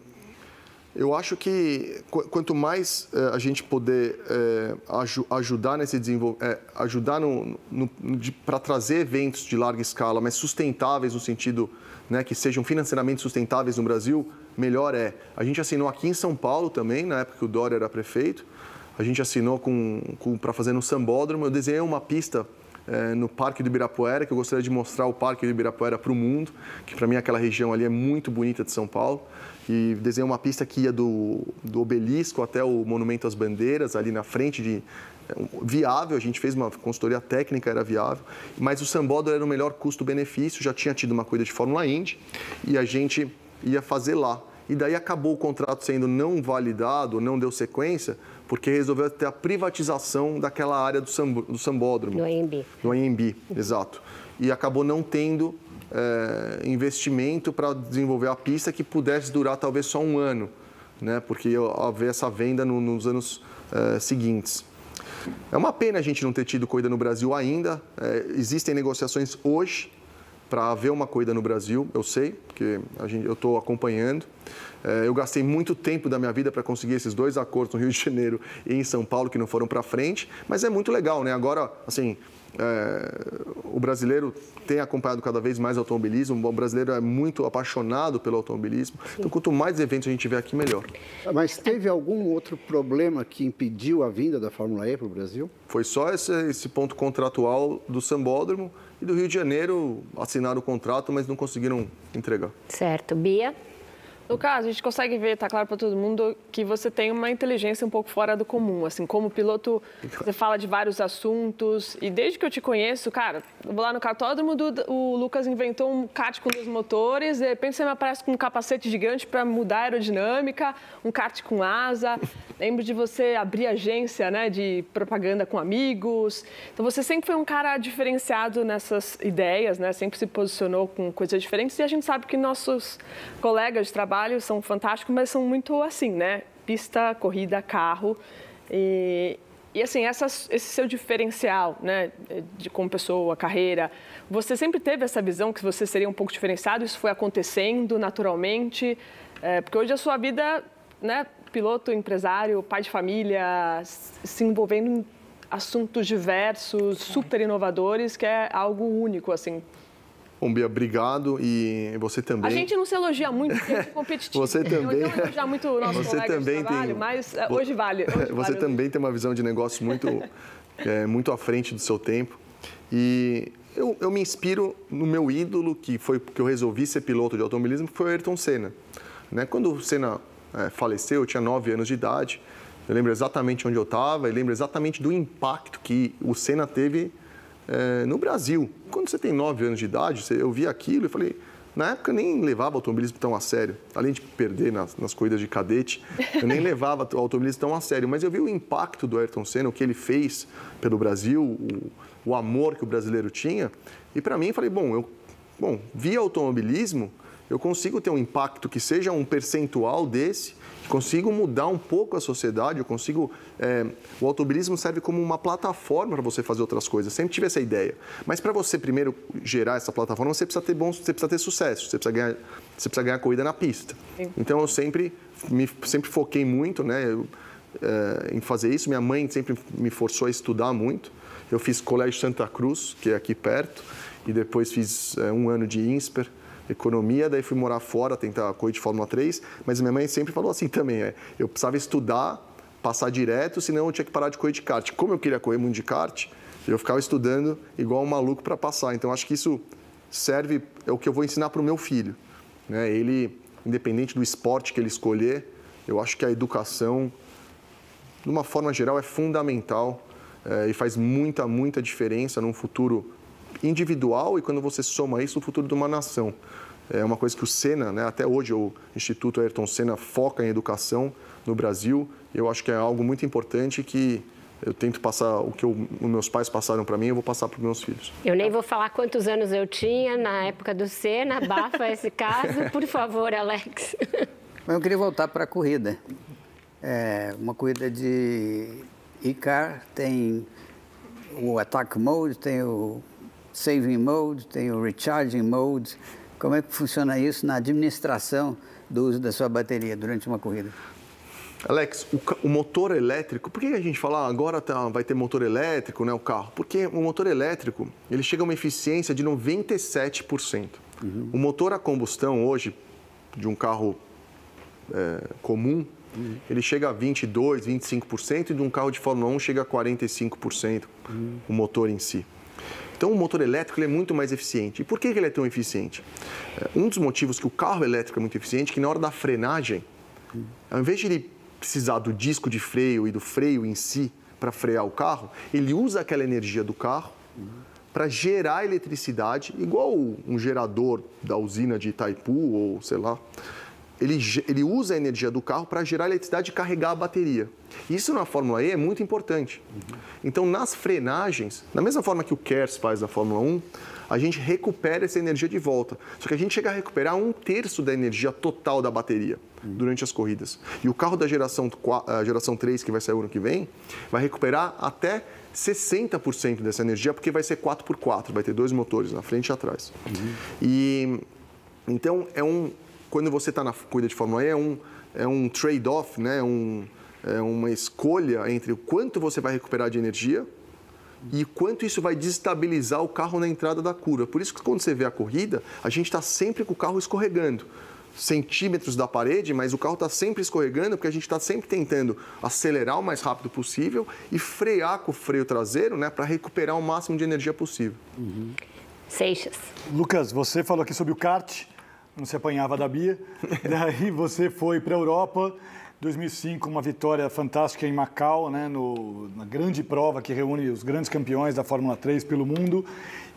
Eu acho que quanto mais eh, a gente poder eh, ajudar nesse desenvolvimento, eh, ajudar para trazer eventos de larga escala, mas sustentáveis no sentido né, que sejam financeiramente sustentáveis no Brasil, melhor é. A gente assinou aqui em São Paulo também, na época que o Dória era prefeito, a gente assinou com, com para fazer no Sambódromo. Eu desenhei uma pista no Parque do Ibirapuera, que eu gostaria de mostrar o Parque do Ibirapuera para o mundo, que para mim aquela região ali é muito bonita de São Paulo. E desenhei uma pista que ia do, do obelisco até o Monumento às Bandeiras, ali na frente de, é, viável, a gente fez uma consultoria técnica, era viável, mas o Sambódromo era o melhor custo-benefício, já tinha tido uma corrida de Fórmula Indy e a gente ia fazer lá. E daí acabou o contrato sendo não validado, não deu sequência, porque resolveu ter a privatização daquela área do, samb do sambódromo. Do AMB. Do AMB, exato. E acabou não tendo é, investimento para desenvolver a pista que pudesse durar talvez só um ano, né? porque haver essa venda no, nos anos é, seguintes. É uma pena a gente não ter tido corrida no Brasil ainda. É, existem negociações hoje para haver uma corrida no Brasil, eu sei, porque gente, eu estou acompanhando. É, eu gastei muito tempo da minha vida para conseguir esses dois acordos no Rio de Janeiro e em São Paulo, que não foram para frente, mas é muito legal, né? Agora, assim, é, o brasileiro tem acompanhado cada vez mais automobilismo, o brasileiro é muito apaixonado pelo automobilismo. Sim. Então, quanto mais eventos a gente tiver aqui, melhor. Mas teve algum outro problema que impediu a vinda da Fórmula E para o Brasil? Foi só esse, esse ponto contratual do Sambódromo e do Rio de Janeiro assinaram o contrato, mas não conseguiram entregar. Certo. Bia? Lucas, a gente consegue ver, tá claro para todo mundo, que você tem uma inteligência um pouco fora do comum. Assim, como piloto, você fala de vários assuntos. E desde que eu te conheço, cara, eu vou lá no cartódromo, do, o Lucas inventou um kart com dois motores, de repente você me aparece com um capacete gigante para mudar a aerodinâmica, um kart com asa. [laughs] Lembro de você abrir agência né, de propaganda com amigos. Então você sempre foi um cara diferenciado nessas ideias, né? Sempre se posicionou com coisas diferentes. E a gente sabe que nossos colegas de trabalho trabalho são fantásticos, mas são muito assim, né? Pista, corrida, carro. E, e assim, essa, esse seu diferencial, né, de como pessoa, carreira, você sempre teve essa visão que você seria um pouco diferenciado? Isso foi acontecendo naturalmente? É, porque hoje a sua vida, né, piloto, empresário, pai de família, se envolvendo em assuntos diversos, super inovadores, que é algo único, assim. Bom, Bia, obrigado e você também. A gente não se elogia muito, porque é competitivo. [laughs] você também. Não elogiar muito o nosso você também trabalho, tem... mas eh, hoje vale. Hoje [laughs] você vale. também tem uma visão de negócio muito, [laughs] é, muito à frente do seu tempo. E eu, eu me inspiro no meu ídolo, que foi porque eu resolvi ser piloto de automobilismo, que foi o Ayrton Senna. Né? Quando o Senna é, faleceu, eu tinha 9 anos de idade. Eu lembro exatamente onde eu estava e lembro exatamente do impacto que o Senna teve é, no Brasil. Quando você tem 9 anos de idade, eu vi aquilo e falei, na época eu nem levava automobilismo tão a sério. Além de perder nas, nas corridas de cadete, eu nem [laughs] levava o automobilismo tão a sério. Mas eu vi o impacto do Ayrton Senna, o que ele fez pelo Brasil, o, o amor que o brasileiro tinha. E para mim, falei, bom, eu bom, via automobilismo, eu consigo ter um impacto que seja um percentual desse consigo mudar um pouco a sociedade, eu consigo. É, o automobilismo serve como uma plataforma para você fazer outras coisas. Sempre tive essa ideia. Mas para você primeiro gerar essa plataforma, você precisa ter bons, você precisa ter sucesso, você precisa ganhar, você precisa ganhar corrida na pista. Sim. Então eu sempre me sempre foquei muito, né, eu, é, em fazer isso. Minha mãe sempre me forçou a estudar muito. Eu fiz colégio Santa Cruz, que é aqui perto, e depois fiz é, um ano de INSPER economia, daí fui morar fora, tentar correr de Fórmula 3, mas minha mãe sempre falou assim também, é, eu precisava estudar, passar direto, senão eu tinha que parar de correr de kart. Como eu queria correr muito de kart, eu ficava estudando igual um maluco para passar. Então acho que isso serve, é o que eu vou ensinar para o meu filho. Né? Ele, independente do esporte que ele escolher, eu acho que a educação, de uma forma geral, é fundamental é, e faz muita, muita diferença num futuro individual e quando você soma isso, o futuro de uma nação. É uma coisa que o Senna, né, até hoje o Instituto Ayrton Senna foca em educação no Brasil. Eu acho que é algo muito importante que eu tento passar o que eu, os meus pais passaram para mim, eu vou passar para os meus filhos. Eu nem vou falar quantos anos eu tinha na época do Senna, bafa [laughs] esse caso, por favor, Alex. Eu queria voltar para a corrida. É uma corrida de e-car, tem o attack mode, tem o saving mode, tem o recharging mode. Como é que funciona isso na administração do uso da sua bateria durante uma corrida? Alex, o, o, motor elétrico, por que a gente fala ah, agora tá, vai ter motor elétrico, né, o carro? Porque o motor elétrico, ele chega a uma eficiência de 97%. Uhum. O motor a combustão hoje, de um carro é, comum, uhum. ele chega a 22%, 25% e de um carro de Fórmula 1 chega a 45%, uhum. o motor em si. Então, o motor elétrico é muito mais eficiente. E por que ele é tão eficiente? É, um dos motivos que o carro elétrico é muito eficiente é que na hora da frenagem, ao invés de ele precisar do disco de freio e do freio em si para frear o carro, ele usa aquela energia do carro para gerar eletricidade, igual um gerador da usina de Itaipu ou sei lá, ele, ele usa a energia do carro para gerar eletricidade e carregar a bateria. Isso na Fórmula E é muito importante. Uhum. Então, nas frenagens, da mesma forma que o KERS faz na Fórmula 1, a gente recupera essa energia de volta. Só que a gente chega a recuperar um terço da energia total da bateria uhum. durante as corridas. E o carro da geração, geração 3, que vai sair o ano que vem, vai recuperar até 60% dessa energia, porque vai ser 4x4, vai ter dois motores na frente e atrás. Uhum. E então é um, quando você está na corrida de Fórmula E, é um, é um trade-off, né? um, é uma escolha entre o quanto você vai recuperar de energia e quanto isso vai desestabilizar o carro na entrada da curva. Por isso que quando você vê a corrida, a gente está sempre com o carro escorregando centímetros da parede, mas o carro está sempre escorregando porque a gente está sempre tentando acelerar o mais rápido possível e frear com o freio traseiro né, para recuperar o máximo de energia possível. Uhum. Seixas. Lucas, você falou aqui sobre o kart não se apanhava da Bia. [laughs] Daí você foi para a Europa. 2005, uma vitória fantástica em Macau, né, no, na grande prova que reúne os grandes campeões da Fórmula 3 pelo mundo.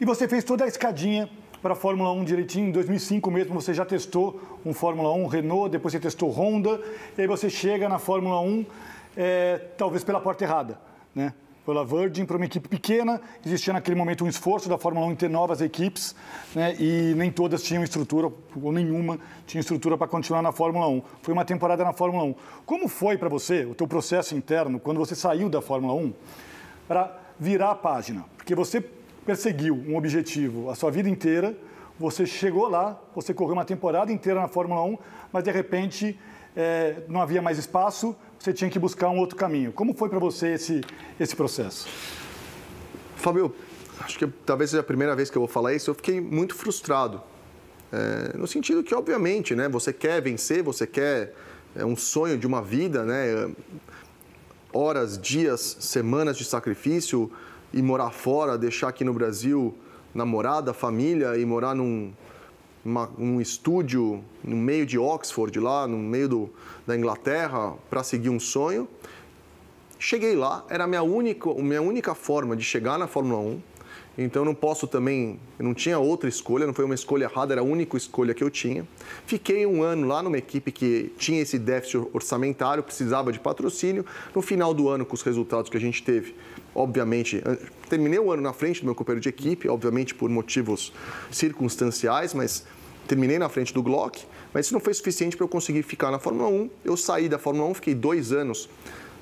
E você fez toda a escadinha para a Fórmula 1 direitinho. Em 2005 mesmo você já testou um Fórmula 1 Renault, depois você testou Honda, e aí você chega na Fórmula 1, é, talvez pela porta errada, né? Pela Virgin para uma equipe pequena. Existia naquele momento um esforço da Fórmula 1 em ter novas equipes né, e nem todas tinham estrutura, ou nenhuma tinha estrutura para continuar na Fórmula 1. Foi uma temporada na Fórmula 1. Como foi para você, o teu processo interno, quando você saiu da Fórmula 1, para virar a página? Porque você perseguiu um objetivo a sua vida inteira, você chegou lá, você correu uma temporada inteira na Fórmula 1, mas de repente é, não havia mais espaço, você tinha que buscar um outro caminho. Como foi para você esse, esse processo? Fábio, acho que talvez seja a primeira vez que eu vou falar isso, eu fiquei muito frustrado. É, no sentido que, obviamente, né, você quer vencer, você quer é um sonho de uma vida, né, horas, dias, semanas de sacrifício e morar fora, deixar aqui no Brasil namorada, família e morar num, uma, um estúdio no meio de Oxford, lá no meio do, da Inglaterra, para seguir um sonho. Cheguei lá, era a minha única, minha única forma de chegar na Fórmula 1. Então não posso também, não tinha outra escolha, não foi uma escolha errada, era a única escolha que eu tinha. Fiquei um ano lá numa equipe que tinha esse déficit orçamentário, precisava de patrocínio. No final do ano, com os resultados que a gente teve, obviamente, terminei o ano na frente do meu companheiro de equipe, obviamente por motivos circunstanciais, mas terminei na frente do Glock, mas isso não foi suficiente para eu conseguir ficar na Fórmula 1. Eu saí da Fórmula 1, fiquei dois anos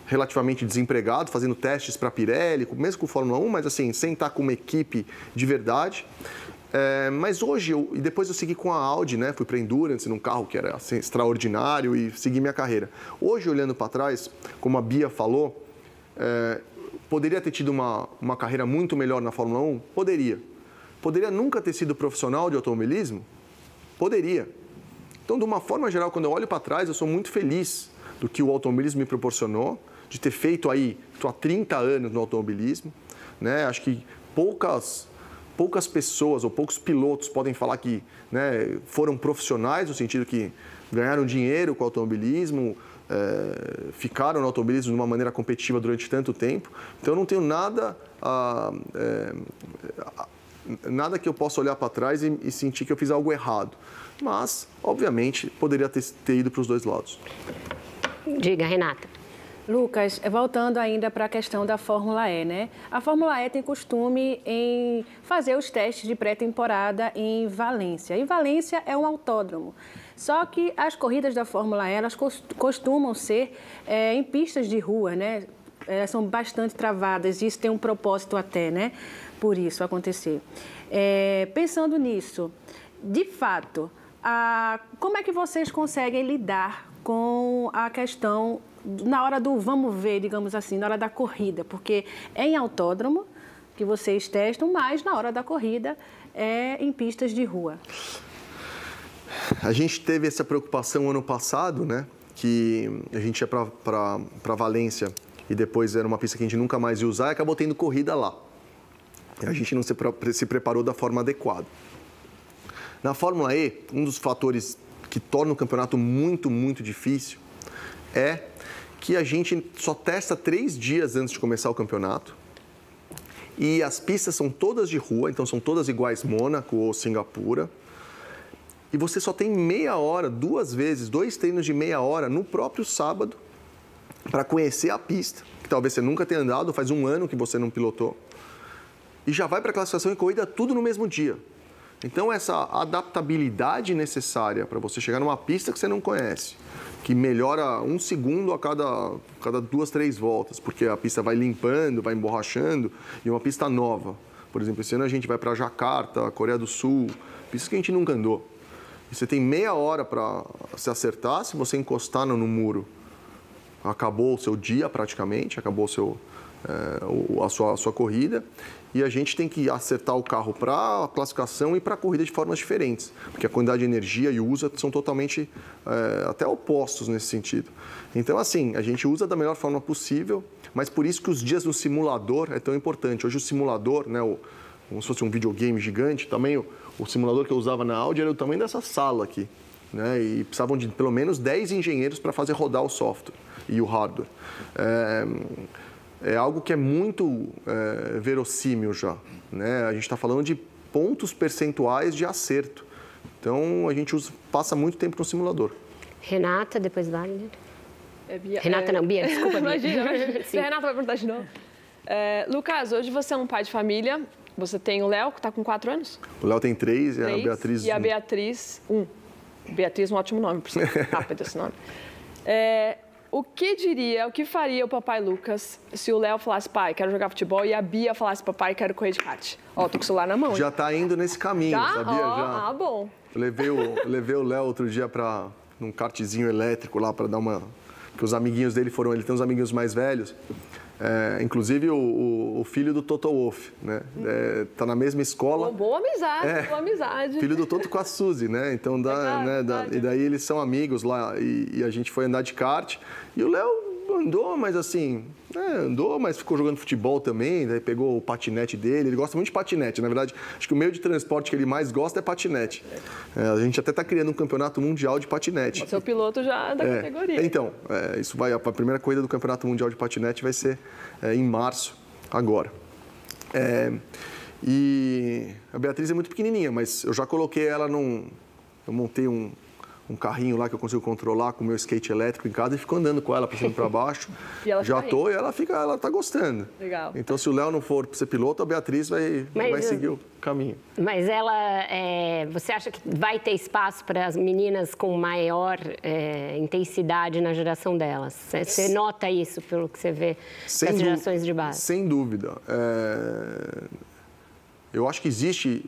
relativamente desempregado, fazendo testes para Pirelli, mesmo com Fórmula 1, mas assim, sem estar com uma equipe de verdade. É, mas hoje, eu, e depois eu segui com a Audi, né? Fui para Endurance, num carro que era assim, extraordinário e segui minha carreira. Hoje, olhando para trás, como a Bia falou, é, poderia ter tido uma, uma carreira muito melhor na Fórmula 1? Poderia. Poderia nunca ter sido profissional de automobilismo? Poderia. Então, de uma forma geral, quando eu olho para trás, eu sou muito feliz do que o automobilismo me proporcionou, de ter feito aí, estou há 30 anos no automobilismo, né? Acho que poucas poucas pessoas ou poucos pilotos podem falar que né, foram profissionais no sentido que ganharam dinheiro com o automobilismo, é, ficaram no automobilismo de uma maneira competitiva durante tanto tempo. Então eu não tenho nada a, é, nada que eu possa olhar para trás e, e, sentir que eu fiz algo errado. Mas, obviamente, poderia ter, ter ido para os dois lados. Diga, Renata. Lucas, voltando ainda para a questão da Fórmula E, né? A Fórmula E tem costume em fazer os testes de pré-temporada em Valência. E Valência é um autódromo. Só que as corridas da Fórmula E, elas costumam ser é, em pistas de rua, né? Elas são bastante travadas, e isso tem um propósito até, né? Por isso acontecer. É, pensando nisso, de fato, a, como é que vocês conseguem lidar com a questão na hora do vamos ver, digamos assim, na hora da corrida? Porque é em autódromo que vocês testam, mas na hora da corrida é em pistas de rua. A gente teve essa preocupação ano passado, né? Que a gente ia para Valência e depois era uma pista que a gente nunca mais ia usar e acabou tendo corrida lá. A gente não se, se preparou da forma adequada. Na Fórmula E, um dos fatores que torna o campeonato muito, muito difícil é que a gente só testa três dias antes de começar o campeonato. E as pistas são todas de rua, então são todas iguais Mônaco ou Singapura. E você só tem meia hora, duas vezes, dois treinos de meia hora no próprio sábado para conhecer a pista, que talvez você nunca tenha andado, faz um ano que você não pilotou. E já vai para a classificação e corrida tudo no mesmo dia. Então, essa adaptabilidade necessária para você chegar numa pista que você não conhece, que melhora um segundo a cada, cada duas, três voltas, porque a pista vai limpando, vai emborrachando, e uma pista nova. Por exemplo, esse ano a gente vai para Jacarta, Coreia do Sul, pistas que a gente nunca andou. E você tem meia hora para se acertar, se você encostar no, no muro, acabou o seu dia praticamente, acabou o seu, a, sua, a sua corrida e a gente tem que acertar o carro para a classificação e para a corrida de formas diferentes, porque a quantidade de energia e o uso são totalmente é, até opostos nesse sentido. Então, assim, a gente usa da melhor forma possível, mas por isso que os dias no simulador é tão importante. Hoje o simulador, né, o, como se fosse um videogame gigante, também o, o simulador que eu usava na Audi era o tamanho dessa sala aqui. Né, e precisavam de pelo menos 10 engenheiros para fazer rodar o software e o hardware. É, é algo que é muito é, verossímil já. Né? A gente está falando de pontos percentuais de acerto. Então, a gente usa, passa muito tempo no simulador. Renata, depois Wagner. É Bia, Renata é... não, Bia, [laughs] desculpa, Bia. imagina, imagina. [laughs] Renata vai perguntar de novo. É, Lucas, hoje você é um pai de família. Você tem o Léo, que está com quatro anos. O Léo tem três, três, e a Beatriz... E a Beatriz, um. Beatriz, um ótimo nome, por sinal. Rápido esse nome. [laughs] É, o que diria, o que faria o papai Lucas se o Léo falasse, pai, quero jogar futebol, e a Bia falasse, papai, quero correr de kart? Ó, tô com o celular na mão. Já está indo nesse caminho, Já? sabia? Oh, Já. Ah, bom. Eu levei o, levei o Léo outro dia para num kartzinho elétrico lá para dar uma. Porque os amiguinhos dele foram. Ele tem uns amiguinhos mais velhos. É, inclusive o, o, o, filho do Toto Wolff, né? É, tá na mesma escola. boa amizade, é, boa amizade. Filho do Toto com a Suzy, né? Então dá, é né? Dá, e daí eles são amigos lá e, e, a gente foi andar de kart e o Léo andou, mas assim, é, andou, mas ficou jogando futebol também, daí pegou o patinete dele. Ele gosta muito de patinete, na verdade, acho que o meio de transporte que ele mais gosta é patinete. É, a gente até está criando um campeonato mundial de patinete. É o piloto já da é, categoria. Então, é, isso vai, a primeira corrida do campeonato mundial de patinete vai ser é, em março, agora. É, e a Beatriz é muito pequenininha, mas eu já coloquei ela num. Eu montei um, um carrinho lá que eu consigo controlar com o meu skate elétrico em casa e fico andando com ela para cima e para baixo. [laughs] Já tô e ela fica, ela tá gostando. Legal. Então se o Léo não for ser piloto, a Beatriz vai, mas, vai seguir o caminho. Mas ela, é, você acha que vai ter espaço para as meninas com maior é, intensidade na geração delas? Você nota isso pelo que você vê sem das gerações de base? Sem dúvida. É... Eu acho que existe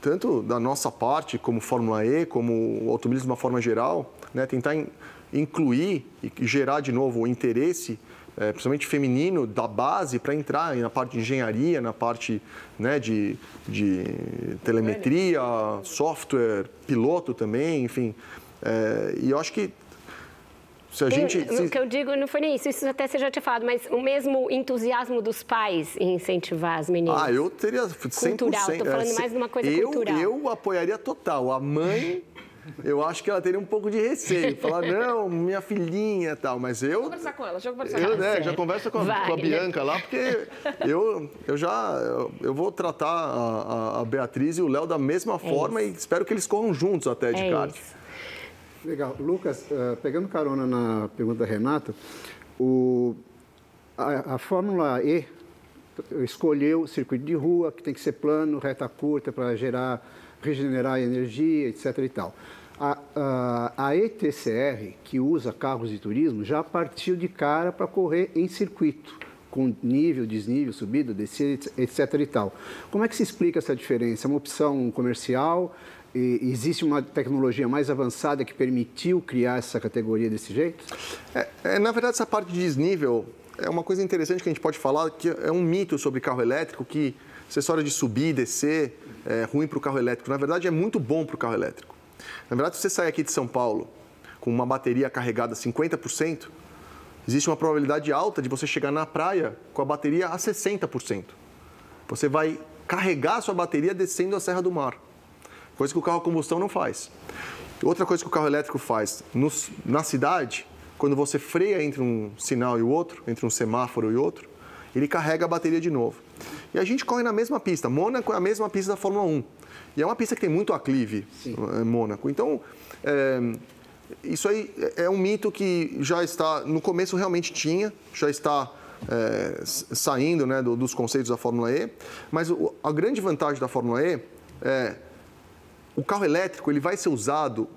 tanto da nossa parte, como Fórmula E, como o automobilismo de uma forma geral, né, tentar in, incluir e gerar de novo o interesse, é, principalmente feminino, da base para entrar na parte de engenharia, na parte né, de, de telemetria, software, piloto também, enfim. É, e eu acho que se a gente, se... O que eu digo não foi nem isso, isso até você já tinha falado, mas o mesmo entusiasmo dos pais em incentivar as meninas. Ah, eu teria 100%. Cultural, estou falando é, mais de uma coisa eu, cultural. Eu apoiaria total. A mãe, eu acho que ela teria um pouco de receio. Falar, [laughs] não, minha filhinha e tal, mas eu... Vou conversar com ela, deixa eu conversar eu, com ela. Né, já conversa com a, Vai, com a né? Bianca lá, porque eu, eu já eu, eu vou tratar a, a, Beatriz e o Léo da mesma é forma isso. e espero que eles corram juntos até de é kart. Isso. Legal. Lucas, uh, pegando carona na pergunta da Renata, o, a, a Fórmula E escolheu o circuito de rua, que tem que ser plano, reta curta para gerar, regenerar energia, etc. e tal. A, a, ETCR, que usa carros de turismo, já partiu de cara para correr em circuito, com nível, desnível, subida, descida, etc. e tal. Como é que se explica essa diferença? É uma opção comercial? Existe uma tecnologia mais avançada que permitiu criar essa categoria desse jeito? É, é, na verdade, essa parte de desnível é uma coisa interessante que a gente pode falar, que é um mito sobre carro elétrico, que acessório de subir e descer é ruim para o carro elétrico. Na verdade, é muito bom para o carro elétrico. Na verdade, se você sair aqui de São Paulo com uma bateria carregada 50%, existe uma probabilidade alta de você chegar na praia com a bateria a 60%. Você vai carregar a sua bateria descendo a Serra do Mar coisa que o carro a combustão não faz. Outra coisa que o carro elétrico faz, nos, na cidade, quando você freia entre um sinal e o outro, entre um semáforo e outro, ele carrega a bateria de novo. E a gente corre na mesma pista. Mônaco é a mesma pista da Fórmula 1. E é uma pista que tem muito aclive, Sim. Eh, Mônaco. Então, é, isso aí é um mito que já está, no começo realmente tinha, já está é, saindo né, do, dos conceitos da Fórmula E, mas o, a grande vantagem da Fórmula E é o carro elétrico ele vai ser usado,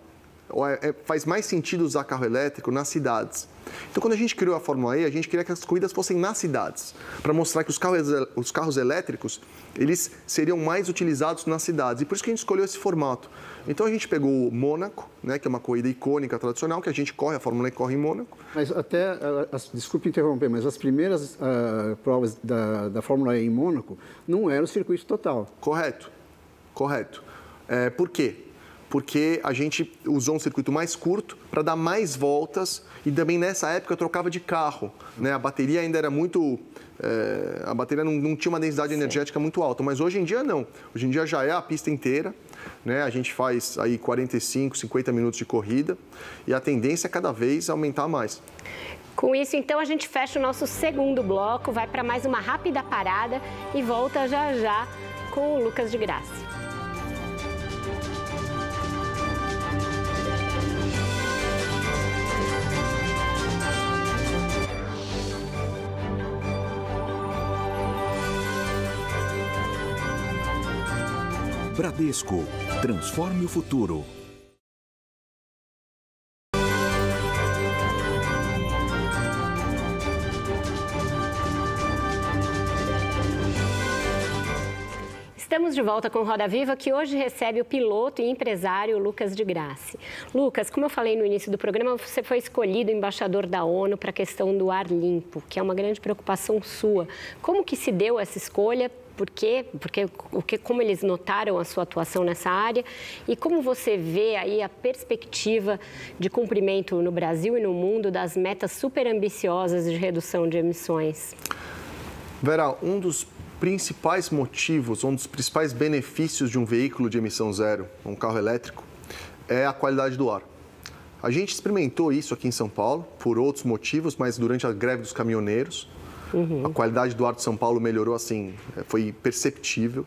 é, é, faz mais sentido usar carro elétrico nas cidades. Então, quando a gente criou a Fórmula E, a gente queria que as corridas fossem nas cidades, para mostrar que os carros, os carros elétricos eles seriam mais utilizados nas cidades. E por isso que a gente escolheu esse formato. Então, a gente pegou o Mônaco, né, que é uma corrida icônica, tradicional, que a gente corre, a Fórmula E corre em Mônaco. Mas até, as, desculpe interromper, mas as primeiras uh, provas da, da Fórmula E em Mônaco não era o circuito total. Correto, correto. É, por quê? Porque a gente usou um circuito mais curto para dar mais voltas e também nessa época eu trocava de carro. Né? A bateria ainda era muito. É, a bateria não, não, tinha uma densidade energética muito alta, mas hoje em dia não. Hoje em dia já é a pista inteira. Né? A gente faz aí 45, 50 minutos de corrida e a tendência é cada vez aumentar mais. Com isso, então, a gente fecha o nosso segundo bloco, vai para mais uma rápida parada e volta já já com o Lucas de Graça. Bradesco. Transforme o futuro. Estamos de volta com Roda Viva, que hoje recebe o piloto e empresário Lucas de Graça. Lucas, como eu falei no início do programa, você foi escolhido embaixador da ONU para a questão do ar limpo, que é uma grande preocupação sua. Como que se deu essa escolha? Por quê? Porque, porque como eles notaram a sua atuação nessa área e como você vê aí a perspectiva de cumprimento no Brasil e no mundo das metas super ambiciosas de redução de emissões? Vera, um dos principais motivos, um dos principais benefícios de um veículo de emissão zero, um carro elétrico, é a qualidade do ar. A gente experimentou isso aqui em São Paulo por outros motivos, mas durante a greve dos caminhoneiros, Uhum. A qualidade do ar de São Paulo melhorou assim, é, foi perceptível.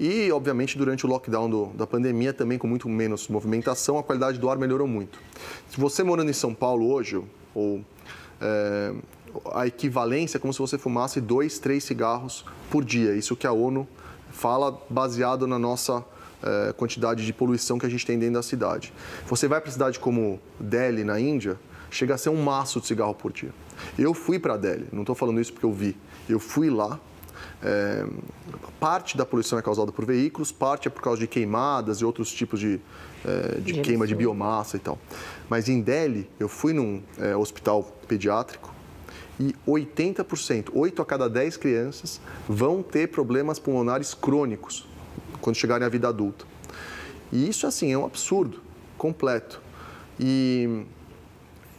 E, obviamente, durante o lockdown do, da pandemia, também com muito menos movimentação, a qualidade do ar melhorou muito. Se você morando em São Paulo hoje, ou é, a equivalência é como se você fumasse dois, três cigarros por dia. Isso que a ONU fala baseado na nossa é, quantidade de poluição que a gente tem dentro da cidade. Você vai para cidade como Delhi, na Índia, chega a ser um maço de cigarro por dia. Eu fui para Delhi, não estou falando isso porque eu vi. Eu fui lá. É, parte da poluição é causada por veículos, parte é por causa de queimadas e outros tipos de, é, de queima de biomassa e tal. Mas em Delhi, eu fui num é, hospital pediátrico e 80%, 8 a cada 10 crianças, vão ter problemas pulmonares crônicos quando chegarem à vida adulta. E isso, assim, é um absurdo completo. E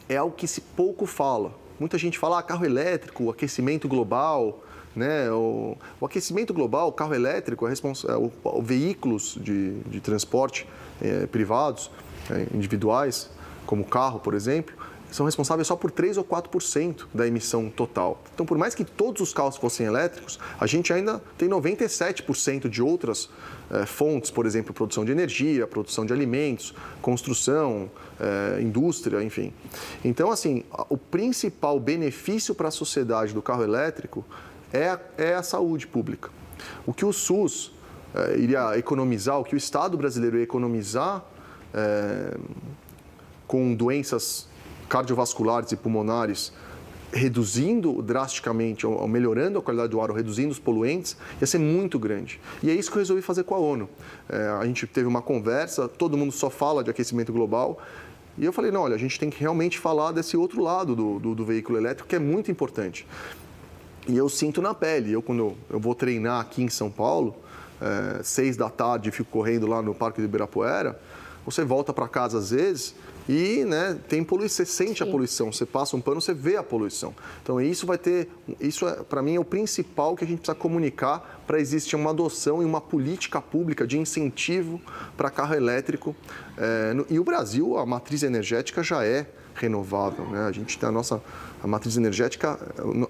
é algo que se pouco fala. Muita gente fala ah, carro elétrico, aquecimento global, né? O, o, aquecimento global, o carro elétrico, a é, o, o, veículos de, de transporte é, privados, é, individuais, como carro, por exemplo, são responsáveis só por 3 ou 4% da emissão total. Então, por mais que todos os carros fossem elétricos, a gente ainda tem 97% de outras eh, fontes, por exemplo, produção de energia, produção de alimentos, construção, eh, indústria, enfim. Então, assim, o principal benefício para a sociedade do carro elétrico é a, é a saúde pública. O que o SUS eh, iria economizar, o que o Estado brasileiro ia economizar com doenças cardiovasculares e pulmonares reduzindo drasticamente, ou melhorando a qualidade do ar, ou reduzindo os poluentes, ia ser muito grande. E é isso que eu resolvi fazer com a ONU. É, a gente teve uma conversa, todo mundo só fala de aquecimento global, e eu falei, não, olha, a gente tem que realmente falar desse outro lado do, do, do veículo elétrico, que é muito importante. E eu sinto na pele. Eu, quando eu vou treinar aqui em São Paulo, é, seis da tarde, fico correndo lá no Parque de Ibirapuera, você volta para casa às vezes e né, tem poluição, você sente Sim. a poluição, você passa um pano, você vê a poluição. Então isso vai ter, isso é, para mim é o principal que a gente precisa comunicar para existir uma adoção e uma política pública de incentivo para carro elétrico. É, no, e o Brasil, a matriz energética já é renovável, né? A gente tem a nossa a matriz energética,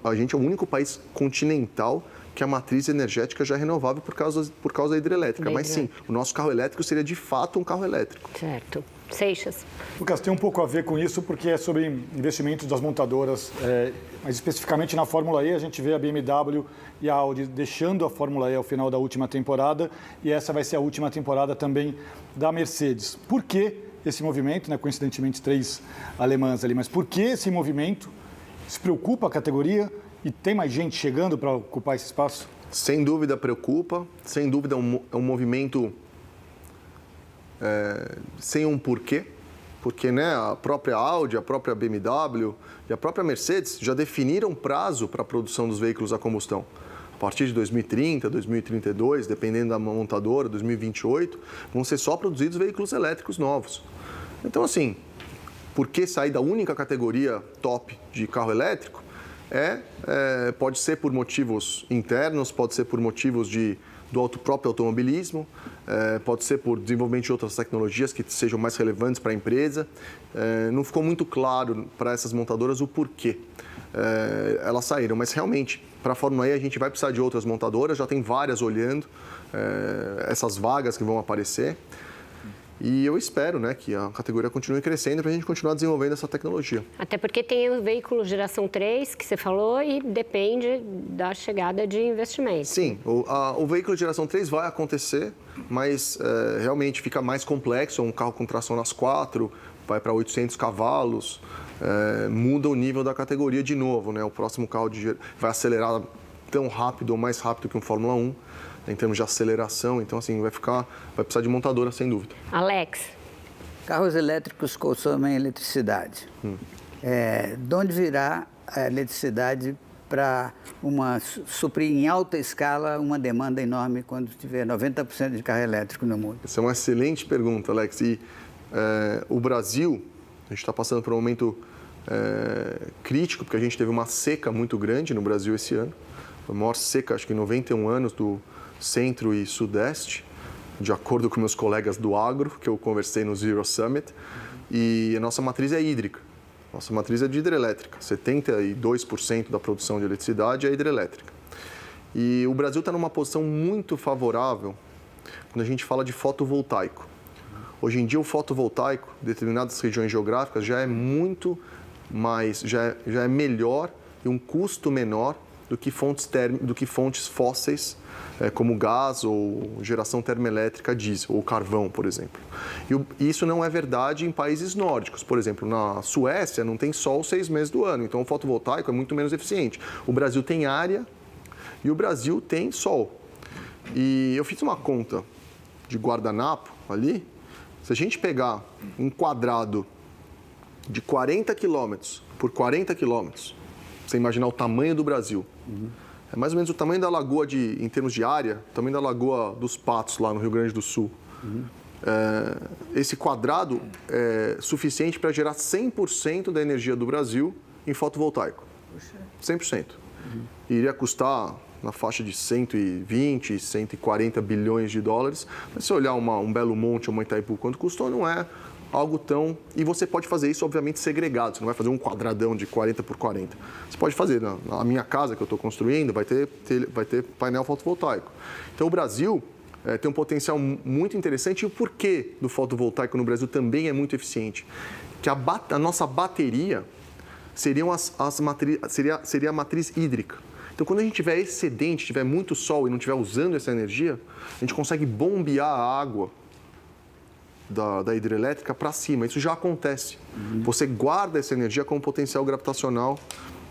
a gente é o único país continental que a matriz energética já é renovável por causa, por causa da hidrelétrica. Mas sim, o nosso carro elétrico seria de fato um carro elétrico. Certo. Seixas. Lucas, tem um pouco a ver com isso, porque é sobre investimentos das montadoras, é, mas especificamente na Fórmula E, a gente vê a BMW e a Audi deixando a Fórmula E ao final da última temporada, e essa vai ser a última temporada também da Mercedes. Por que esse movimento, né, coincidentemente três alemãs ali, mas por que esse movimento? Se preocupa a categoria e tem mais gente chegando para ocupar esse espaço? Sem dúvida preocupa, sem dúvida é um, é um movimento é, sem um porquê, porque né, a própria Audi, a própria BMW e a própria Mercedes já definiram prazo para a produção dos veículos a combustão. A partir de 2030, 2032, dependendo da montadora, 2028, vão ser só produzidos veículos elétricos novos. Então, assim, por que sair da única categoria top de carro elétrico? É, é, pode ser por motivos internos, pode ser por motivos de do próprio automobilismo, é, pode ser por desenvolvimento de outras tecnologias que sejam mais relevantes para a empresa. É, não ficou muito claro para essas montadoras o porquê é, elas saíram, mas realmente, para a Fórmula E a gente vai precisar de outras montadoras, já tem várias olhando essas vagas que vão aparecer. E eu espero né, que a categoria continue crescendo para a gente continuar desenvolvendo essa tecnologia. Até porque tem o veículo geração 3, que você falou, e depende da chegada de investimentos. Sim, o, a, o veículo geração 3 vai acontecer, mas é, realmente fica mais complexo. Um carro com tração nas quatro, vai para 800 cavalos, é, muda o nível da categoria de novo. Né? O próximo carro de, vai acelerar tão rápido ou mais rápido que um Fórmula 1 em termos de aceleração. Então, assim, vai ficar, vai precisar de montadora, sem dúvida. Alex. Carros elétricos consomem eletricidade. Hum. É, de onde virá a eletricidade para uma suprir em alta escala uma demanda enorme quando tiver 90% de carro elétrico no mundo? Essa é uma excelente pergunta, Alex. E é, o Brasil, a gente está passando por um momento é, crítico, porque a gente teve uma seca muito grande no Brasil esse ano. A maior seca, acho que em 91 anos, do, centro e sudeste, de acordo com meus colegas do agro, que eu conversei no Zero Summit. E a nossa matriz é hídrica. Nossa matriz é de hidrelétrica. 72% da produção de eletricidade é hidrelétrica. E o Brasil está numa posição muito favorável quando a gente fala de fotovoltaico. Hoje em dia, o fotovoltaico, em determinadas regiões geográficas, já é muito mais, já é, já é melhor e um custo menor do que fontes, term, do que fontes fósseis é, como gás ou geração termoelétrica diesel, ou carvão, por exemplo. E isso não é verdade em países nórdicos. Por exemplo, na Suécia não tem sol seis meses do ano, então o fotovoltaico é muito menos eficiente. O Brasil tem área e o Brasil tem sol. E eu fiz uma conta de guardanapo ali. Se a gente pegar um quadrado de 40 quilômetros por 40 quilômetros, você imaginar o tamanho do Brasil, uhum é mais ou menos o tamanho da lagoa de, em termos de área, o tamanho da lagoa dos Patos, lá no Rio Grande do Sul. Uhum. É, esse quadrado é suficiente para gerar 100% da energia do Brasil em fotovoltaico. 100%. Uhum. Iria custar na faixa de 120, 140 bilhões de dólares. Mas se olhar uma, um Belo Monte ou uma Itaipu, quanto custou, não é algo tão. E você pode fazer isso, obviamente, segregado. Você não vai fazer um quadradão de 40 por 40. Você pode fazer. Na, minha casa que eu estou construindo, vai ter, ter, vai ter painel fotovoltaico. Então, o Brasil é, tem um potencial muito interessante. E o porquê do fotovoltaico no Brasil também é muito eficiente? Que a, a nossa bateria seriam as, as matri, seria, seria a matriz hídrica. Então, quando a gente tiver excedente, tiver muito sol e não estiver usando essa energia, a gente consegue bombear a água da, da hidrelétrica para cima. Isso já acontece. Uhum. Você guarda essa energia com potencial gravitacional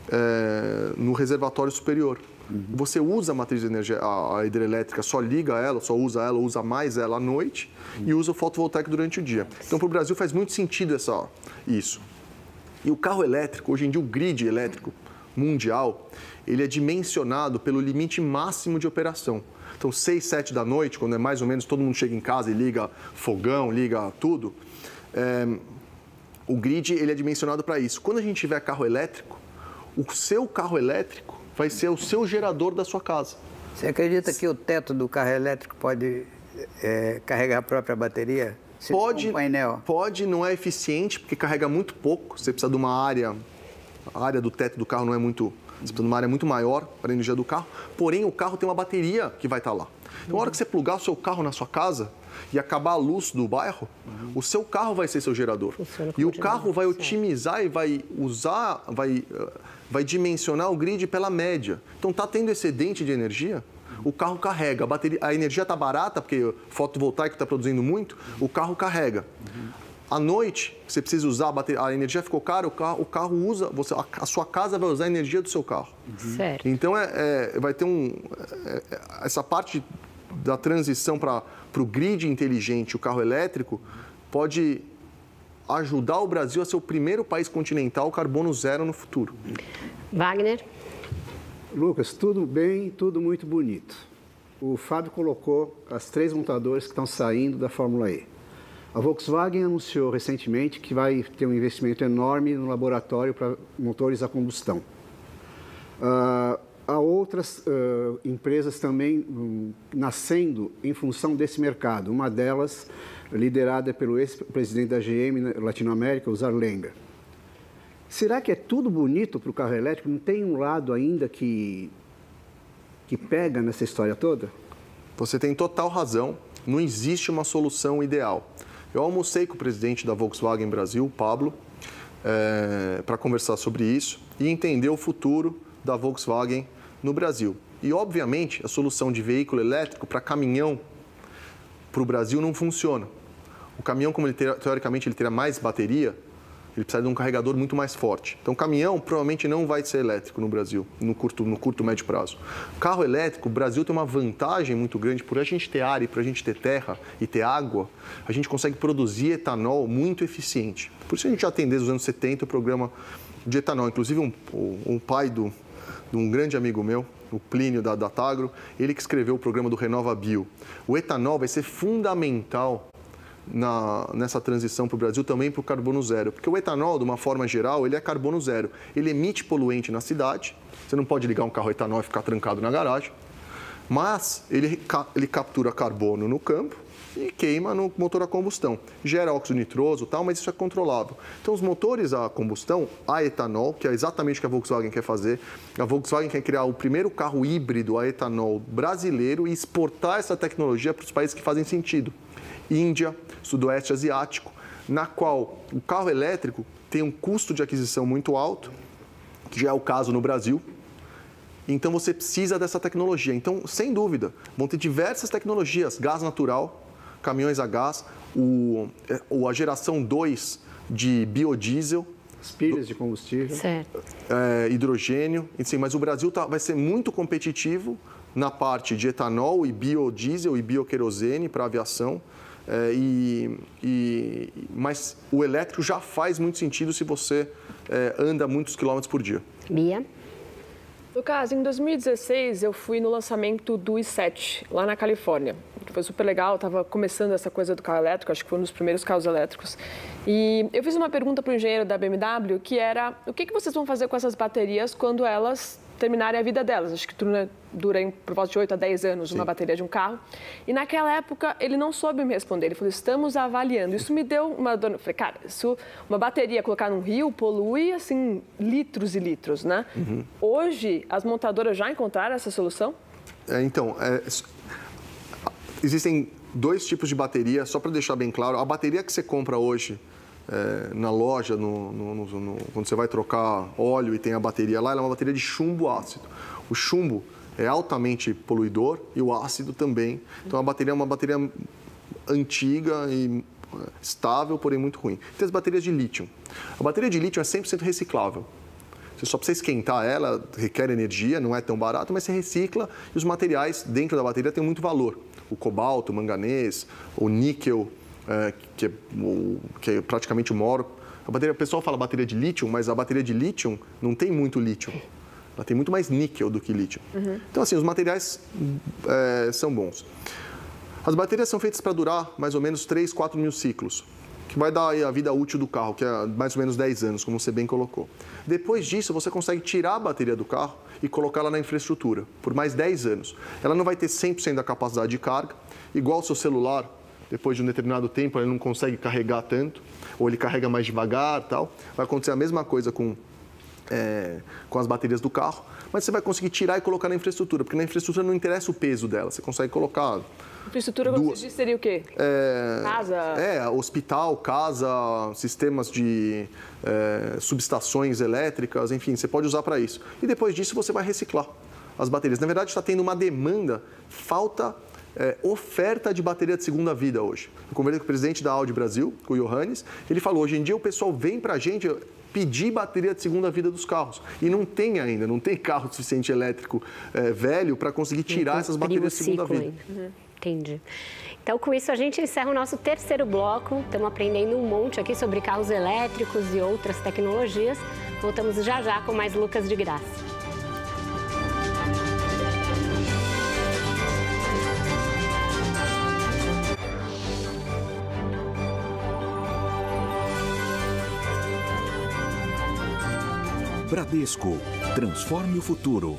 é, no reservatório superior. Uhum. Você usa a matriz de energia, a, a, hidrelétrica, só liga ela, só usa ela, usa mais ela à noite uhum. e usa o fotovoltaico durante o dia. Então, para o Brasil faz muito sentido essa, isso. E o carro elétrico, hoje em dia o grid elétrico mundial, ele é dimensionado pelo limite máximo de operação. Então, 6, 7 da noite, quando é mais ou menos todo mundo chega em casa e liga fogão, liga tudo, é, o grid ele é dimensionado para isso. Quando a gente tiver carro elétrico, o seu carro elétrico vai ser o seu gerador da sua casa. Você acredita que o teto do carro elétrico pode é, carregar a própria bateria? Se pode, um painel? pode, não é eficiente porque carrega muito pouco. Você precisa de uma área, a área do teto do carro não é muito, você precisa de uma área muito maior para a energia do carro. Porém, o carro tem uma bateria que vai estar lá. Então, na hora que você plugar o seu carro na sua casa e acabar a luz do bairro, uhum. o seu carro vai ser seu gerador. E o carro vai otimizar e vai usar, vai, eh, vai dimensionar o grid pela média. Então, está tendo excedente de energia, o carro carrega. A, bateria, a energia está barata, porque fotovoltaico está produzindo muito, o carro carrega. À noite, você precisa usar a bateria, a energia ficou cara, o carro, o carro usa, você, a, a sua casa vai usar a energia do seu carro. Certo. Então, é, é vai ter um. É, é essa parte da transição para o grid inteligente, o carro elétrico, pode ajudar o Brasil a ser o primeiro país continental carbono zero no futuro. Wagner? Lucas, tudo bem, tudo muito bonito. O Fábio colocou as três montadoras que estão saindo da Fórmula E. A Volkswagen anunciou recentemente que vai ter um investimento enorme no laboratório para motores a combustão. Uh, há outras uh, empresas também um, nascendo em função desse mercado. Uma delas liderada pelo ex-presidente da GM Latinoamérica, o Zarlenga. Será que é tudo bonito para o carro elétrico? Não tem um lado ainda que, que pega nessa história toda? Você tem total razão. Não existe uma solução ideal. Eu almocei com o presidente da Volkswagen Brasil, Pablo, é, para conversar sobre isso e entender o futuro da Volkswagen no Brasil. E, obviamente, a solução de veículo elétrico para caminhão para o Brasil não funciona. O caminhão, como ele teoricamente ele terá mais bateria, ele precisa de um carregador muito mais forte. Então, caminhão provavelmente não vai ser elétrico no Brasil, no curto, no curto médio prazo. Carro elétrico, o Brasil tem uma vantagem muito grande, por a gente ter ar e por a gente ter terra e ter água, a gente consegue produzir etanol muito eficiente. Por isso a gente já tem desde os anos 70 o programa de etanol. Inclusive, um, um pai do, de um grande amigo meu, o Plínio da Datagro, ele que escreveu o programa do Renova Bio. O etanol vai ser fundamental na, nessa transição para o Brasil também para o carbono zero. Porque o etanol, de uma forma geral, ele é carbono zero. Ele emite poluente na cidade, você não pode ligar um carro etanol e ficar trancado na garagem, mas ele, ele captura carbono no campo e queima no motor a combustão. Gera óxido nitroso tal, mas isso é controlável. Então, os motores a combustão, a etanol, que é exatamente o que a Volkswagen quer fazer, a Volkswagen quer criar o primeiro carro híbrido a etanol brasileiro e exportar essa tecnologia para os países que fazem sentido. Índia, Sudoeste Asiático, na qual o carro elétrico tem um custo de aquisição muito alto, que já é o caso no Brasil. Então você precisa dessa tecnologia. Então, sem dúvida, vão ter diversas tecnologias: gás natural, caminhões a gás, o, é, a geração 2 de biodiesel. As pilhas de combustível. Certo. É, hidrogênio. Sim, mas o Brasil tá, vai ser muito competitivo na parte de etanol e biodiesel e bioquerosene para aviação. É, e, e, mas o elétrico já faz muito sentido se você é, anda muitos quilômetros por dia. Bia? Lucas, em 2016 eu fui no lançamento do i7, lá na Califórnia. Foi super legal, estava começando essa coisa do carro elétrico, acho que foi um dos primeiros carros elétricos. E eu fiz uma pergunta para o engenheiro da BMW, que era o que, que vocês vão fazer com essas baterias quando elas terminarem a vida delas. Acho que dura, dura por volta de 8 a 10 anos Sim. uma bateria de um carro. E naquela época ele não soube me responder. Ele falou: estamos avaliando. Isso me deu uma dor. Falei, cara, isso, uma bateria colocar num rio polui assim litros e litros, né? Uhum. Hoje as montadoras já encontraram essa solução? É, então, é, existem dois tipos de bateria, só para deixar bem claro. A bateria que você compra hoje é, na loja, no, no, no, quando você vai trocar óleo e tem a bateria lá, ela é uma bateria de chumbo ácido. O chumbo é altamente poluidor e o ácido também. Então a bateria é uma bateria antiga e é, estável, porém muito ruim. Tem as baterias de lítio. A bateria de lítio é 100% reciclável. Você só precisa esquentar ela, requer energia, não é tão barato, mas você recicla e os materiais dentro da bateria têm muito valor. O cobalto, o manganês, o níquel, é, que, é, que é praticamente o maior. A bateria, o pessoal fala bateria de lítio, mas a bateria de lítio não tem muito lítio. Ela tem muito mais níquel do que lítio. Uhum. Então, assim, os materiais é, são bons. As baterias são feitas para durar mais ou menos 3, 4 mil ciclos que vai dar a vida útil do carro, que é mais ou menos 10 anos, como você bem colocou. Depois disso, você consegue tirar a bateria do carro e colocá-la na infraestrutura por mais 10 anos. Ela não vai ter 100% da capacidade de carga, igual o seu celular, depois de um determinado tempo ele não consegue carregar tanto, ou ele carrega mais devagar tal. Vai acontecer a mesma coisa com, é, com as baterias do carro, mas você vai conseguir tirar e colocar na infraestrutura, porque na infraestrutura não interessa o peso dela, você consegue colocar Infraestrutura, como você disse, seria o quê? É, casa? É, hospital, casa, sistemas de é, subestações elétricas, enfim, você pode usar para isso. E depois disso você vai reciclar as baterias. Na verdade, está tendo uma demanda, falta é, oferta de bateria de segunda vida hoje. Eu conversei com o presidente da Audi Brasil, com o Johannes, ele falou, hoje em dia o pessoal vem para a gente pedir bateria de segunda vida dos carros. E não tem ainda, não tem carro suficiente elétrico é, velho para conseguir tirar essas baterias de segunda vida. Uhum. Entendi. Então, com isso, a gente encerra o nosso terceiro bloco. Estamos aprendendo um monte aqui sobre carros elétricos e outras tecnologias. Voltamos já já com mais Lucas de Graça. Bradesco. Transforme o futuro.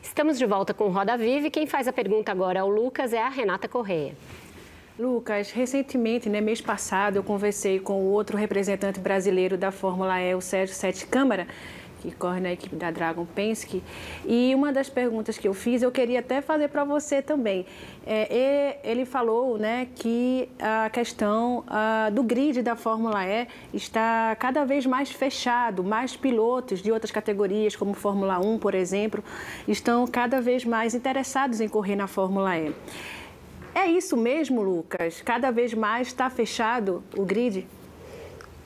Estamos de volta com Roda Viva e quem faz a pergunta agora ao Lucas é a Renata Correia. Lucas, recentemente, né, mês passado, eu conversei com o outro representante brasileiro da Fórmula E, o Sérgio Sete Câmara, que corre na equipe da Dragon Penske. E uma das perguntas que eu fiz, eu queria até fazer para você também. É, ele falou né, que a questão do grid da Fórmula E está cada vez mais fechado, mais pilotos de outras categorias, como Fórmula 1, por exemplo, estão cada vez mais interessados em correr na Fórmula E. É isso mesmo, Lucas? Cada vez mais está fechado o grid?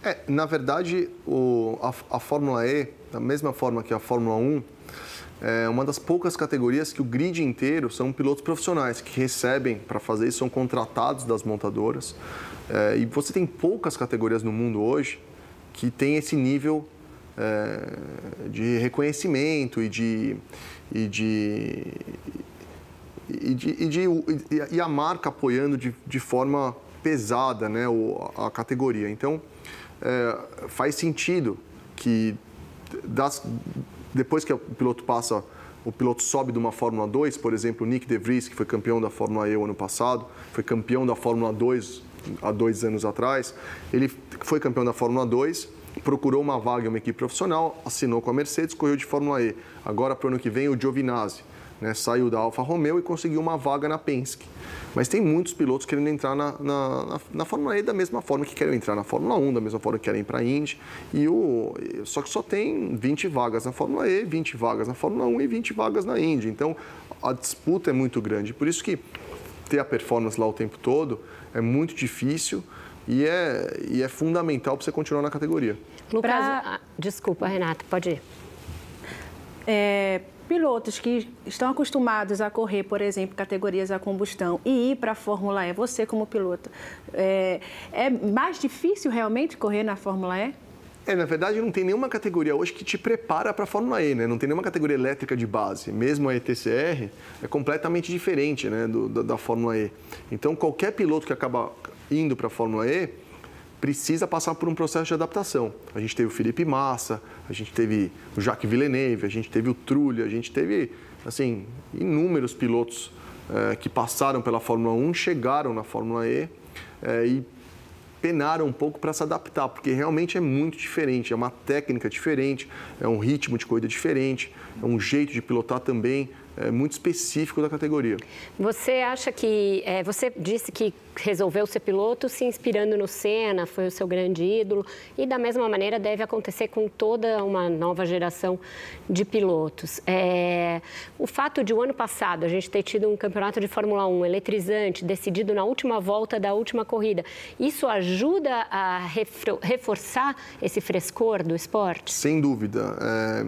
É, na verdade, o, a, a Fórmula E da mesma forma que a Fórmula 1, é uma das poucas categorias que o grid inteiro são pilotos profissionais que recebem para fazer isso, são contratados das montadoras. É, e você tem poucas categorias no mundo hoje que tem esse nível é, de reconhecimento e de, e de, e, de, e, de, e a marca apoiando de, de forma pesada né, a categoria. Então, é, faz sentido que das, depois que o piloto passa, o piloto sobe de uma Fórmula 2, por exemplo, o Nick De Vries, que foi campeão da Fórmula E o ano passado, foi campeão da Fórmula 2 há dois anos atrás, ele foi campeão da Fórmula 2, procurou uma vaga em uma equipe profissional, assinou com a Mercedes, correu de Fórmula E. Agora, para o ano que vem, o Giovinazzi né, saiu da Alfa Romeo e conseguiu uma vaga na Penske. Mas tem muitos pilotos querendo entrar na, na, na, na, Fórmula E da mesma forma que querem entrar na Fórmula 1, da mesma forma que querem ir para a Indy. E o, só que só tem 20 vagas na Fórmula E, 20 vagas na Fórmula 1 e 20 vagas na Indy. Então a disputa é muito grande. Por isso que ter a performance lá o tempo todo é muito difícil e é, e é fundamental para você continuar na categoria. Lucas, pra... Desculpa, Renata, pode ir. É, pilotos que estão acostumados a correr, por exemplo, categorias a combustão e ir para a Fórmula E, você como piloto, é, é mais difícil realmente correr na Fórmula E? É, na verdade, não tem nenhuma categoria hoje que te prepara para a Fórmula E, né? Não tem nenhuma categoria elétrica de base. Mesmo a ETCR é completamente diferente né, do, da, da Fórmula E. Então, qualquer piloto que acaba indo para a Fórmula E, precisa passar por um processo de adaptação. A gente teve o Felipe Massa, a gente teve o Jacques Villeneuve, a gente teve o Trulli, a gente teve assim inúmeros pilotos é, que passaram pela Fórmula 1, chegaram na Fórmula E é, e penaram um pouco para se adaptar, porque realmente é muito diferente, é uma técnica diferente, é um ritmo de corrida diferente, é um jeito de pilotar também é, muito específico da categoria. Você acha que. É, você disse que resolveu ser piloto se inspirando no Senna, foi o seu grande ídolo, e da mesma maneira deve acontecer com toda uma nova geração de pilotos. É, o fato de o ano passado a gente ter tido um campeonato de Fórmula 1 eletrizante, decidido na última volta da última corrida, isso ajuda a reforçar esse frescor do esporte? Sem dúvida. É,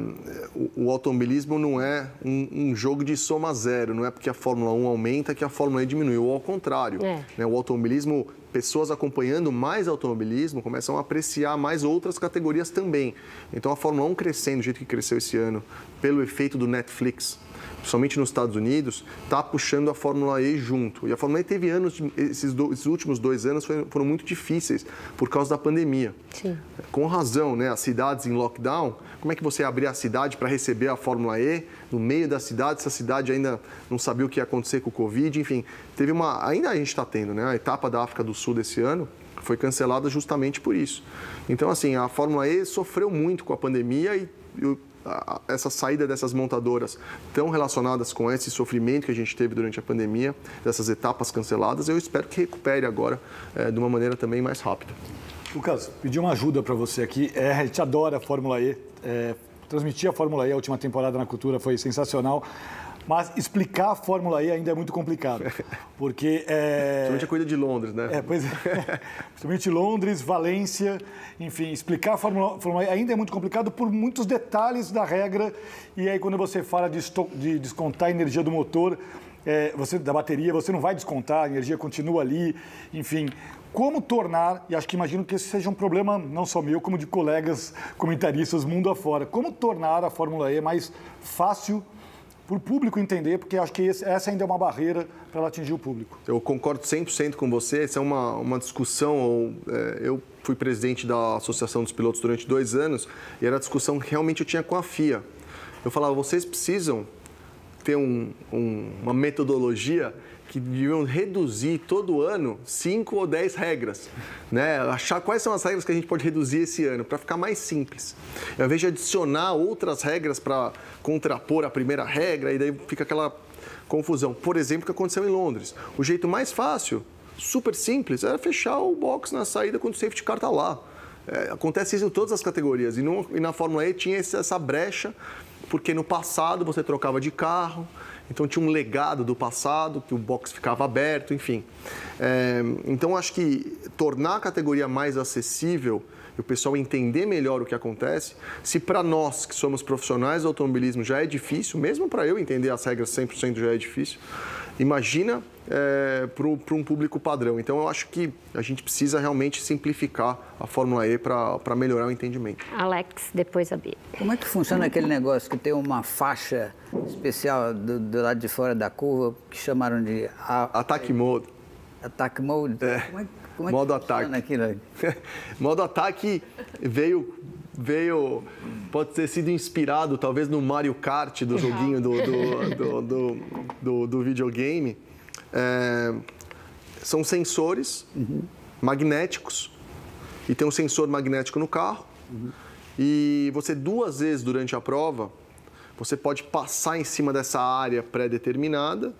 o, o, automobilismo não é um, um, jogo de soma zero, não é porque a Fórmula 1 aumenta que a Fórmula E diminui, ou ao contrário. É. Né, o automobilismo, pessoas acompanhando mais automobilismo começam a apreciar mais outras categorias também. Então a Fórmula 1 crescendo do jeito que cresceu esse ano, pelo efeito do Netflix, principalmente nos Estados Unidos, está puxando a Fórmula E junto. E a Fórmula E teve anos, esses, do, esses últimos dois anos foram, foram, muito difíceis por causa da pandemia. Sim. Com razão, né? As cidades em lockdown, como é que você abria a cidade para receber a Fórmula E no meio da cidade? Essa cidade ainda não sabia o que ia acontecer com o Covid, enfim. Teve uma. Ainda a gente está tendo, né? A etapa da África do Sul desse ano foi cancelada justamente por isso. Então, assim, a Fórmula E sofreu muito com a pandemia e, e essa saída dessas montadoras tão relacionadas com esse sofrimento que a gente teve durante a pandemia, dessas etapas canceladas, eu espero que recupere agora é, de uma maneira também mais rápida. Lucas, pedi uma ajuda para você aqui. É, a gente adora a Fórmula E. É, transmitir a Fórmula E a última temporada na cultura foi sensacional. Mas explicar a Fórmula E ainda é muito complicado. [laughs] Porque. É... Principalmente a corrida de Londres, né? É, pois é. [laughs] Principalmente Londres, Valência, enfim, explicar a Fórmula, Fórmula E ainda é muito complicado por muitos detalhes da regra. E aí, quando você fala de, de descontar a energia do motor, é, você, da bateria, você não vai descontar, a energia continua ali. Enfim, como tornar, e acho que imagino que esse seja um problema não só meu, como de colegas comentaristas mundo afora, como tornar a Fórmula E mais fácil para o público entender, porque acho que esse, essa ainda é uma barreira para ela atingir o público. Eu concordo 100% com você. Essa é uma, uma discussão. É, eu fui presidente da Associação dos Pilotos durante dois anos e era a discussão que realmente eu tinha com a FIA. Eu falava, vocês precisam ter um, um, uma metodologia que deviam reduzir todo ano cinco ou dez regras, né? Achar quais são as regras que a gente pode reduzir esse ano para ficar mais simples. Ao invés de adicionar outras regras para contrapor a primeira regra e daí fica aquela confusão. Por exemplo, o que aconteceu em Londres. O jeito mais fácil, super simples, era fechar o box na saída quando o safety car está lá. É, acontece isso em todas as categorias. E, no, e na Fórmula E tinha essa brecha, porque no passado você trocava de carro, então tinha um legado do passado, que o box ficava aberto, enfim. É, então acho que tornar a categoria mais acessível e o pessoal entender melhor o que acontece, se para nós que somos profissionais do automobilismo já é difícil, mesmo para eu entender as regras 100% já é difícil, imagina é, para um público padrão. Então, eu acho que a gente precisa realmente simplificar a Fórmula E para melhorar o entendimento. Alex, depois a Bia. Como é que funciona aquele negócio que tem uma faixa especial do, do lado de fora da curva que chamaram de... A... Ataque Mode. Ataque Mode? É. Como é, como é Modo ataque. Aquilo? [laughs] Modo ataque veio veio, pode ter sido inspirado talvez no Mario Kart do joguinho do, do, [laughs] do, do, do, do videogame. É, são sensores uhum. magnéticos e tem um sensor magnético no carro. Uhum. E você duas vezes durante a prova você pode passar em cima dessa área pré-determinada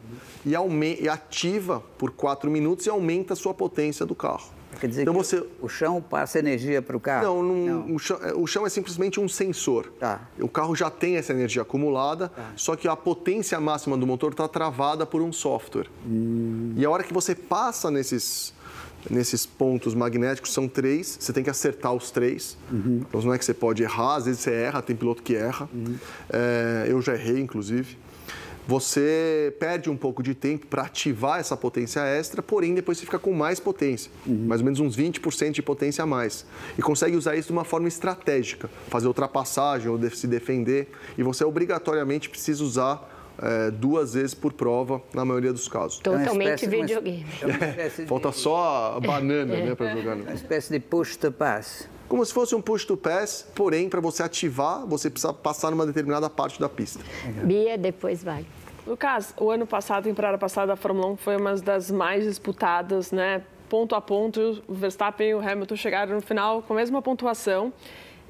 uhum. e, e ativa por quatro minutos e aumenta a sua potência do carro. Quer dizer então, que você... o chão passa energia para o carro? Não, não, não. O, chão, é, o, chão, é simplesmente um sensor. Tá. O carro já tem essa energia acumulada, tá. só que a potência máxima do motor está travada por um software. Hum. E a hora que você passa nesses, nesses pontos magnéticos, são três, você tem que acertar os três. Uhum. Então não é que você pode errar, às vezes você erra, tem piloto que erra. Uhum. É, eu já errei, inclusive você perde um pouco de tempo para ativar essa potência extra, porém depois você fica com mais potência, uhum. mais ou menos uns 20% de potência a mais. E consegue usar isso de uma forma estratégica, fazer ultrapassagem ou se defender. E você obrigatoriamente precisa usar é, duas vezes por prova, na maioria dos casos. Totalmente é videogame. É [laughs] Falta só a banana né, para jogar. Uma espécie de push to pass como se fosse um push to pass, porém, para você ativar, você precisa passar numa determinada parte da pista. Bia, depois vai. Lucas, o ano passado, a temporada passada, a Fórmula 1 foi uma das mais disputadas, né? Ponto a ponto, o Verstappen e o Hamilton chegaram no final com a mesma pontuação.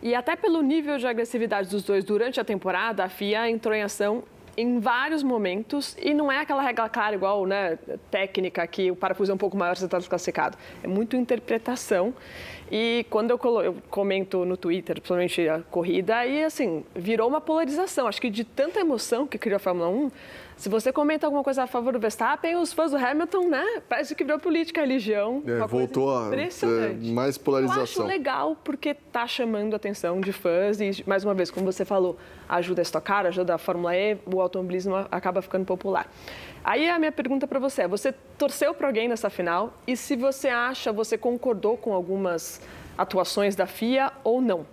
E até pelo nível de agressividade dos dois durante a temporada, a FIA entrou em ação em vários momentos e não é aquela regra clara igual, né, técnica que o parafuso é um pouco maior, você está desclassificado. É muito interpretação. E quando eu, colo... eu comento no Twitter, principalmente a corrida, e assim, virou uma polarização. Acho que de tanta emoção que criou a Fórmula 1, se você comenta alguma coisa a favor do Verstappen, os fãs do Hamilton, né? Parece que virou política, religião. É, voltou a é, mais polarização. Eu acho legal porque tá chamando a atenção de fãs e, mais uma vez, como você falou, ajuda a estocar, ajuda a Fórmula E, o automobilismo acaba ficando popular. Aí a minha pergunta para você é: você torceu para alguém nessa final? E se você acha, você concordou com algumas atuações da FIA ou não?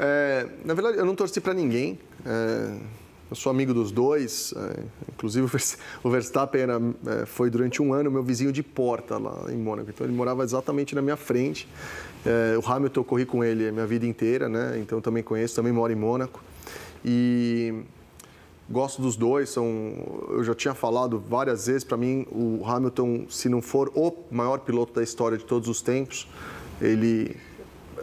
É, na verdade, eu não torci para ninguém. É, eu sou amigo dos dois, é, inclusive o Verstappen era, é, foi durante um ano meu vizinho de porta lá em Mônaco, então ele morava exatamente na minha frente. É, o Hamilton eu corri com ele a minha vida inteira, né? então também conheço, também moro em Mônaco. E gosto dos dois, são, eu já tinha falado várias vezes, para mim o Hamilton, se não for o maior piloto da história de todos os tempos, ele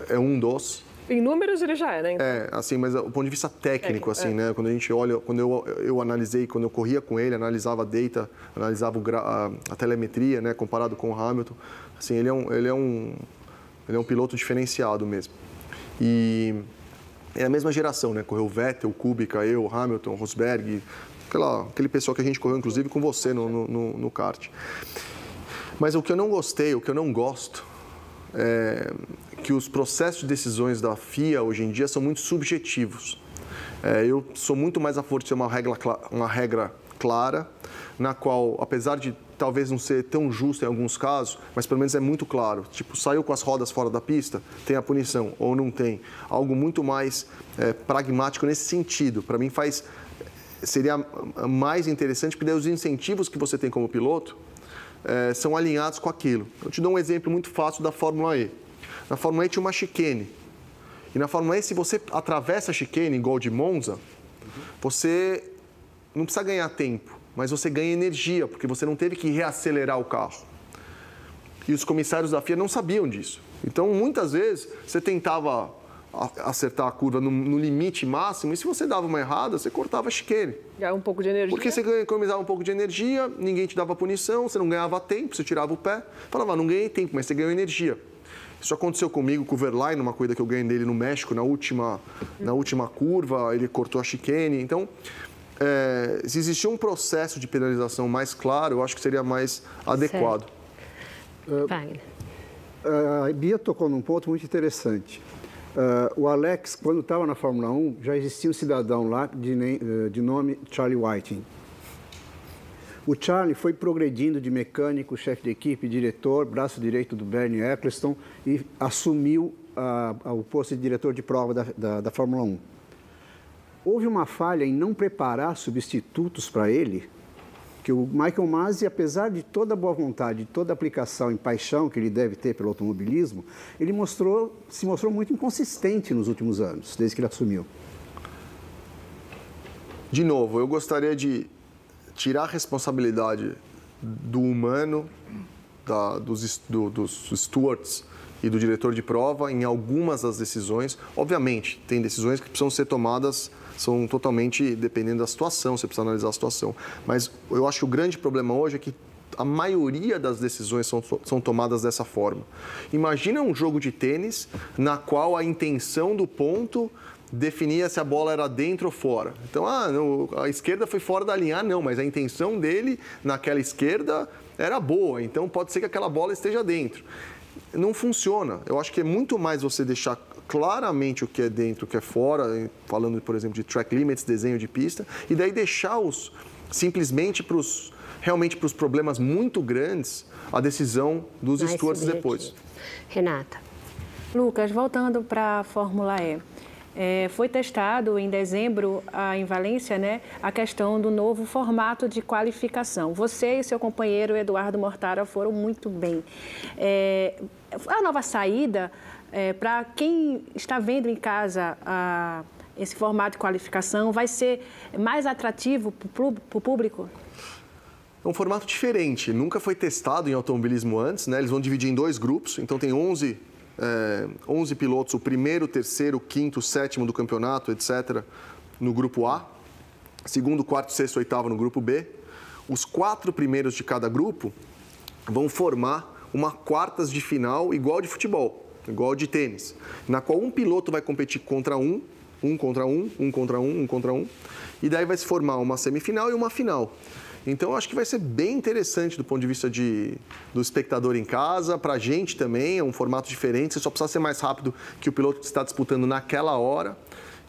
é um dos. Em números ele já é, né? Então. É, assim, mas do ponto de vista técnico, assim, é. né? Quando a gente olha, quando eu, eu analisei, quando eu corria com ele, analisava a data, analisava a, a, telemetria, né? Comparado com o Hamilton, assim, ele é um, ele é um, ele é um piloto diferenciado mesmo. E é a mesma geração, né? Correu Vettel, Kubica, eu, Hamilton, Rosberg, aquela, aquele pessoal que a gente correu, inclusive, com você no, no, no kart. Mas o que eu não gostei, o que eu não gosto, é, que os processos de decisões da FIA hoje em dia são muito subjetivos. É, eu sou muito mais a favor de ter uma regra, uma regra clara, na qual, apesar de talvez não ser tão justo em alguns casos, mas pelo menos é muito claro. Tipo, saiu com as rodas fora da pista, tem a punição ou não tem. Algo muito mais é, pragmático nesse sentido. Para mim faz seria mais interessante porque daí os incentivos que você tem como piloto é, são alinhados com aquilo. Eu te dou um exemplo muito fácil da Fórmula E. Na Fórmula E tinha uma chicane. E na Fórmula E, se você atravessa a chicane, igual de Monza, você não precisa ganhar tempo, mas você ganha energia, porque você não teve que reacelerar o carro. E os comissários da FIA não sabiam disso. Então, muitas vezes, você tentava acertar a curva no, no, limite máximo, e se você dava uma errada, você cortava a chicane. Ganhava um pouco de energia. Porque você economizava um pouco de energia, ninguém te dava punição, você não ganhava tempo, você tirava o pé. Falava, não ganhei tempo, mas você ganhou energia. Isso aconteceu comigo com o Verlaine, numa corrida que eu ganhei dele no México, na última, na última curva, ele cortou a chicane. Então, é, se existia um processo de penalização mais claro, eu acho que seria mais adequado. Uh, a Bia tocou num ponto muito interessante. Uh, o Alex, quando estava na Fórmula 1, já existia um cidadão lá de, uh, de nome Charlie Whiting. O Charlie foi progredindo de mecânico, chefe de equipe, diretor, braço direito do Bernie Eccleston e assumiu uh, o posto de diretor de prova da, da, da Fórmula 1. Houve uma falha em não preparar substitutos para ele que o Michael Masi, apesar de toda a boa vontade, de toda a aplicação e paixão que ele deve ter pelo automobilismo, ele mostrou, se mostrou muito inconsistente nos últimos anos, desde que ele assumiu. De novo, eu gostaria de tirar a responsabilidade do humano, da, dos, do, dos stewards e do diretor de prova em algumas das decisões. Obviamente, tem decisões que precisam ser tomadas são totalmente dependendo da situação, você precisa analisar a situação. Mas eu acho que o grande problema hoje é que a maioria das decisões são, são tomadas dessa forma. Imagina um jogo de tênis na qual a intenção do ponto definia se a bola era dentro ou fora. Então, ah, não, a esquerda foi fora da linha. Ah, não, mas a intenção dele naquela esquerda era boa, então pode ser que aquela bola esteja dentro. Não funciona. Eu acho que é muito mais você deixar claramente o que é dentro, o que é fora, falando, por exemplo, de track limits, desenho de pista, e daí deixar-os simplesmente para os realmente para os problemas muito grandes a decisão dos Mais stewards depois. Renata. Lucas, voltando para a Fórmula E. É, foi testado em dezembro em Valência né, a questão do novo formato de qualificação. Você e seu companheiro Eduardo Mortara foram muito bem. É, a nova saída é, para quem está vendo em casa a, esse formato de qualificação, vai ser mais atrativo para o público? É um formato diferente, nunca foi testado em automobilismo antes, né? Eles vão dividir em dois grupos, então tem 11, é, 11 pilotos, o primeiro, terceiro, quinto, sétimo do campeonato, etc., no grupo A. segundo, quarto, sexto, oitavo no grupo B. Os quatro primeiros de cada grupo vão formar uma quartas de final igual de futebol, igual de tênis, na qual um piloto vai competir contra um, um contra um, um contra um, um contra um, e daí vai se formar uma semifinal e uma final. Então, acho que vai ser bem interessante do ponto de vista de, do espectador em casa, para a gente também, é um formato diferente, você só precisa ser mais rápido que o piloto que está disputando naquela hora.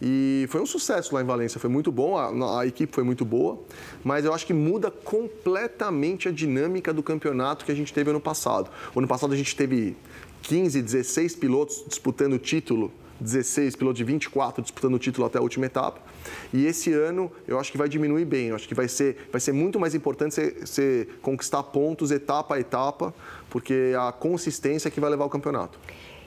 E foi um sucesso lá em Valência, foi muito bom, a, a, equipe foi muito boa, mas eu acho que muda completamente a dinâmica do campeonato que a gente teve ano passado. Ano passado a gente teve 15, 16 pilotos disputando o título 16, piloto de 24 disputando o título até a última etapa. E esse ano eu acho que vai diminuir bem. Eu acho que vai ser, vai ser muito mais importante você, conquistar pontos etapa a etapa, porque é a consistência é que vai levar o campeonato.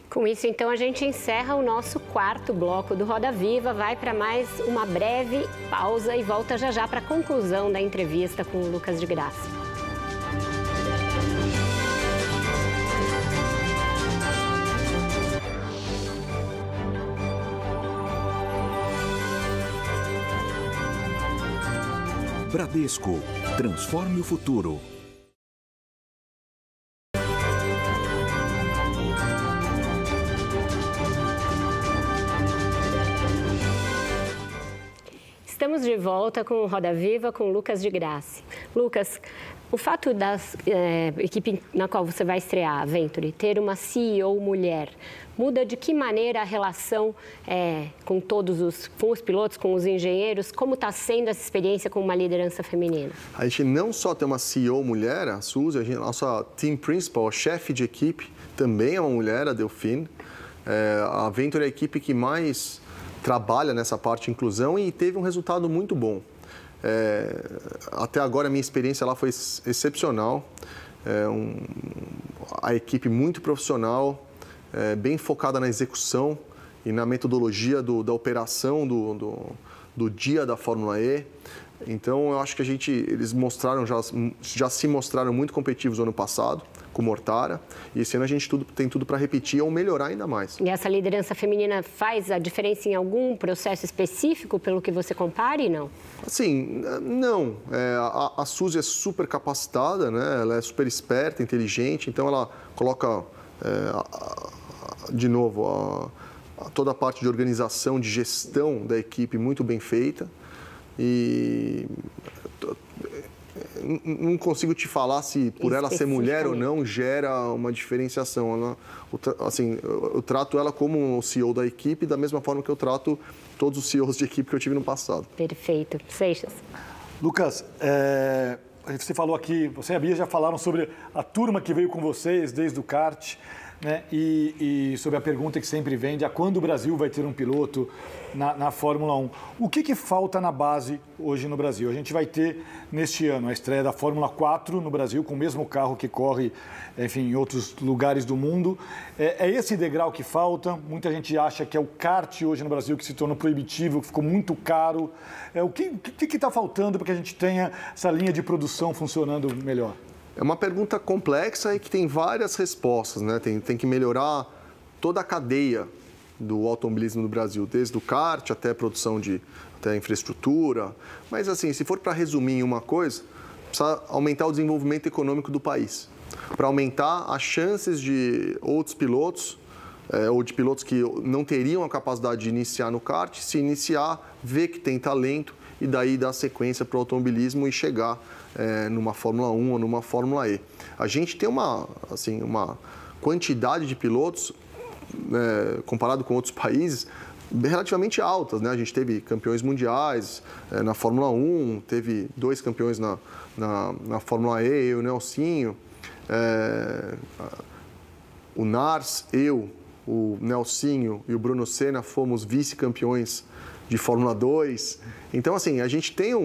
Com isso, então, a gente encerra o nosso quarto bloco do Roda Viva, vai para mais uma breve pausa e volta já já para a conclusão da entrevista com o Lucas de Graça. Bradesco. Transforme o futuro. Estamos de volta com Roda Viva com Lucas de Graça. Lucas, o fato da é, equipe na qual você vai estrear, a Venturi, ter uma CEO mulher, muda de que maneira a relação é, com todos os, com os pilotos, com os engenheiros? Como está sendo essa experiência com uma liderança feminina? A gente não só tem uma CEO mulher, a Suzy, a gente, nossa team principal, a chefe de equipe, também é uma mulher, a Delfine. É, a Venturi é a equipe que mais trabalha nessa parte de inclusão e teve um resultado muito bom. É, até agora a minha experiência lá foi excepcional. É um, a equipe muito profissional, é, bem focada na execução e na metodologia do, da operação do, do, do, dia da Fórmula E. Então eu acho que a gente, eles mostraram já, já se mostraram muito competitivos no ano passado com Mortara. E esse ano a gente tudo, tem tudo para repetir ou melhorar ainda mais. E essa liderança feminina faz a diferença em algum processo específico, pelo que você compare, não? Assim, não. É, a, a Suzy é super capacitada, né? ela é super esperta, inteligente, então ela coloca, é, de novo, a, toda a parte de organização, de gestão da equipe muito bem feita. E não consigo te falar se por ela ser mulher ou não gera uma diferenciação. Ela, assim, eu trato ela como o CEO da equipe da mesma forma que eu trato todos os CEOs de equipe que eu tive no passado. Perfeito. Seixas. Lucas, é, você falou aqui, você e a Bia já falaram sobre a turma que veio com vocês desde o kart. Né? E, e, sobre a pergunta que sempre vem de a quando o Brasil vai ter um piloto na, na Fórmula 1. O que, que, falta na base hoje no Brasil? A gente vai ter neste ano a estreia da Fórmula 4 no Brasil, com o mesmo carro que corre enfim, em outros lugares do mundo. É, é esse degrau que falta. Muita gente acha que é o kart hoje no Brasil que se tornou proibitivo, que ficou muito caro. É, o que está faltando para que a gente tenha essa linha de produção funcionando melhor? É uma pergunta complexa e que tem várias respostas, né? Tem, tem que melhorar toda a cadeia do automobilismo no Brasil, desde o kart até a produção de até infraestrutura. Mas assim, se for para resumir em uma coisa, precisa aumentar o desenvolvimento econômico do país, para aumentar as chances de outros pilotos é, ou de pilotos que não teriam a capacidade de iniciar no kart, se iniciar, ver que tem talento e daí dar sequência para o automobilismo e chegar é, numa Fórmula 1 ou numa Fórmula E. A gente tem uma, assim, uma quantidade de pilotos, é, comparado com outros países, relativamente altas. Né? A gente teve campeões mundiais é, na Fórmula 1, teve dois campeões na, na, na Fórmula E, eu, o Nelsinho, é, o Nars, eu, o Nelsinho e o Bruno Senna fomos vice-campeões de Fórmula 2. Então, assim, a gente tem um,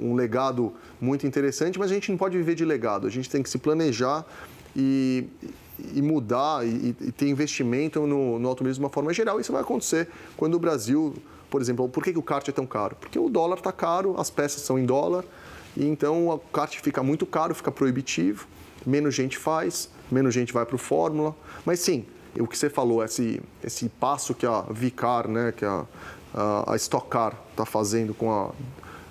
um, um, legado muito interessante, mas a gente não pode viver de legado. A gente tem que se planejar e, e mudar e, e, ter investimento no, no automobilismo de uma forma geral. Isso vai acontecer quando o Brasil, por exemplo, por que, que o kart é tão caro? Porque o dólar está caro, as peças são em dólar, e então o kart fica muito caro, fica proibitivo, menos gente faz, menos gente vai para o Fórmula. Mas sim, o que você falou, esse, esse passo que a Vicar, né, que a a, Stock Car está fazendo com a,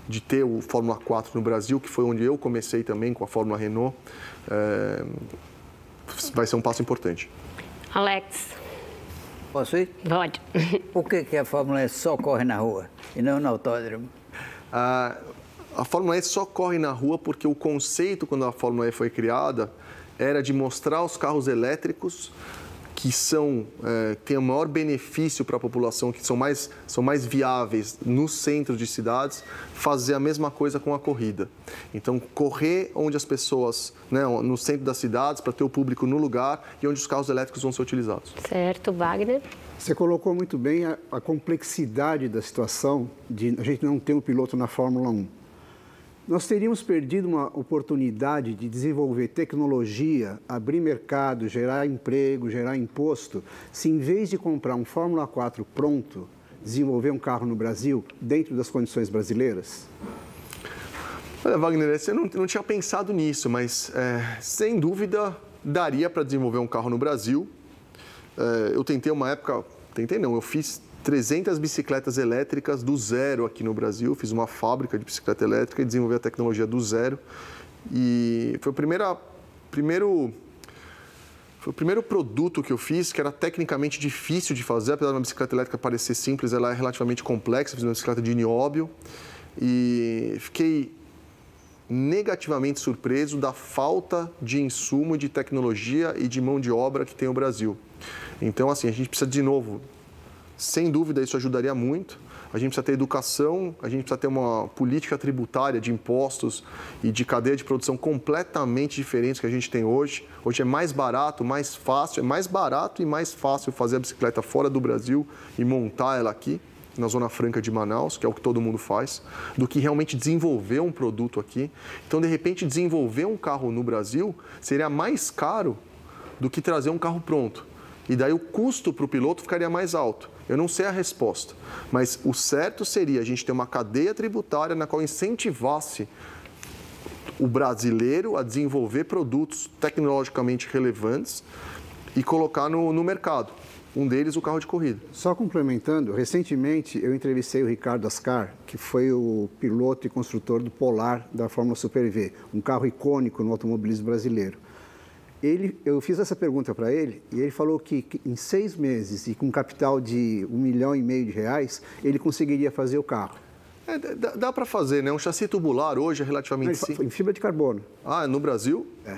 de ter o Fórmula 4 no Brasil, que foi onde eu comecei também com a Fórmula Renault, é, vai ser um passo importante. Alex. Posso ir? Pode. [laughs] Por que, que a Fórmula E só corre na rua e não no autódromo? A, a Fórmula E só corre na rua porque o conceito, quando a Fórmula E foi criada, era de mostrar os carros elétricos que são é, têm o maior benefício para a população, que são mais, são mais viáveis no centro de cidades, fazer a mesma coisa com a corrida. Então, correr onde as pessoas, né, no centro das cidades, para ter o público no lugar e onde os carros elétricos vão ser utilizados. Certo, Wagner. Você colocou muito bem a, a complexidade da situação de a gente não ter um piloto na Fórmula 1 nós teríamos perdido uma oportunidade de desenvolver tecnologia, abrir mercado, gerar emprego, gerar imposto, se em vez de comprar um Fórmula 4 pronto, desenvolver um carro no Brasil dentro das condições brasileiras? Olha, Wagner, eu não, não tinha pensado nisso, mas é, sem dúvida daria para desenvolver um carro no Brasil. É, eu tentei uma época, tentei não, eu fiz 300 bicicletas elétricas do zero aqui no Brasil. Fiz uma fábrica de bicicleta elétrica e desenvolvi a tecnologia do zero. E foi o primeiro, primeiro, foi o primeiro produto que eu fiz que era tecnicamente difícil de fazer. Apesar de uma bicicleta elétrica parecer simples, ela é relativamente complexa. Fiz uma bicicleta de nióbio e fiquei negativamente surpreso da falta de insumo, de tecnologia e de mão de obra que tem o Brasil. Então, assim, a gente precisa de novo sem dúvida, isso ajudaria muito. A gente precisa ter educação, a gente precisa ter uma política tributária de impostos e de cadeia de produção completamente diferentes que a gente tem hoje. Hoje é mais barato, mais fácil, é mais barato e mais fácil fazer a bicicleta fora do Brasil e montar ela aqui, na Zona Franca de Manaus, que é o que todo mundo faz, do que realmente desenvolver um produto aqui. Então, de repente, desenvolver um carro no Brasil seria mais caro do que trazer um carro pronto. E daí o custo para o piloto ficaria mais alto. Eu não sei a resposta, mas o certo seria a gente ter uma cadeia tributária na qual incentivasse o brasileiro a desenvolver produtos tecnologicamente relevantes e colocar no, no mercado. Um deles, o carro de corrida. Só complementando, recentemente eu entrevistei o Ricardo Ascar, que foi o piloto e construtor do Polar da Fórmula Super V, um carro icônico no automobilismo brasileiro. Ele, eu fiz essa pergunta para ele e ele falou que, que, em seis meses e com capital de um milhão e meio de reais, ele conseguiria fazer o carro. É, dá, dá para fazer, né? Um chassi tubular hoje é relativamente simples. Em fibra de carbono. Ah, no Brasil? É.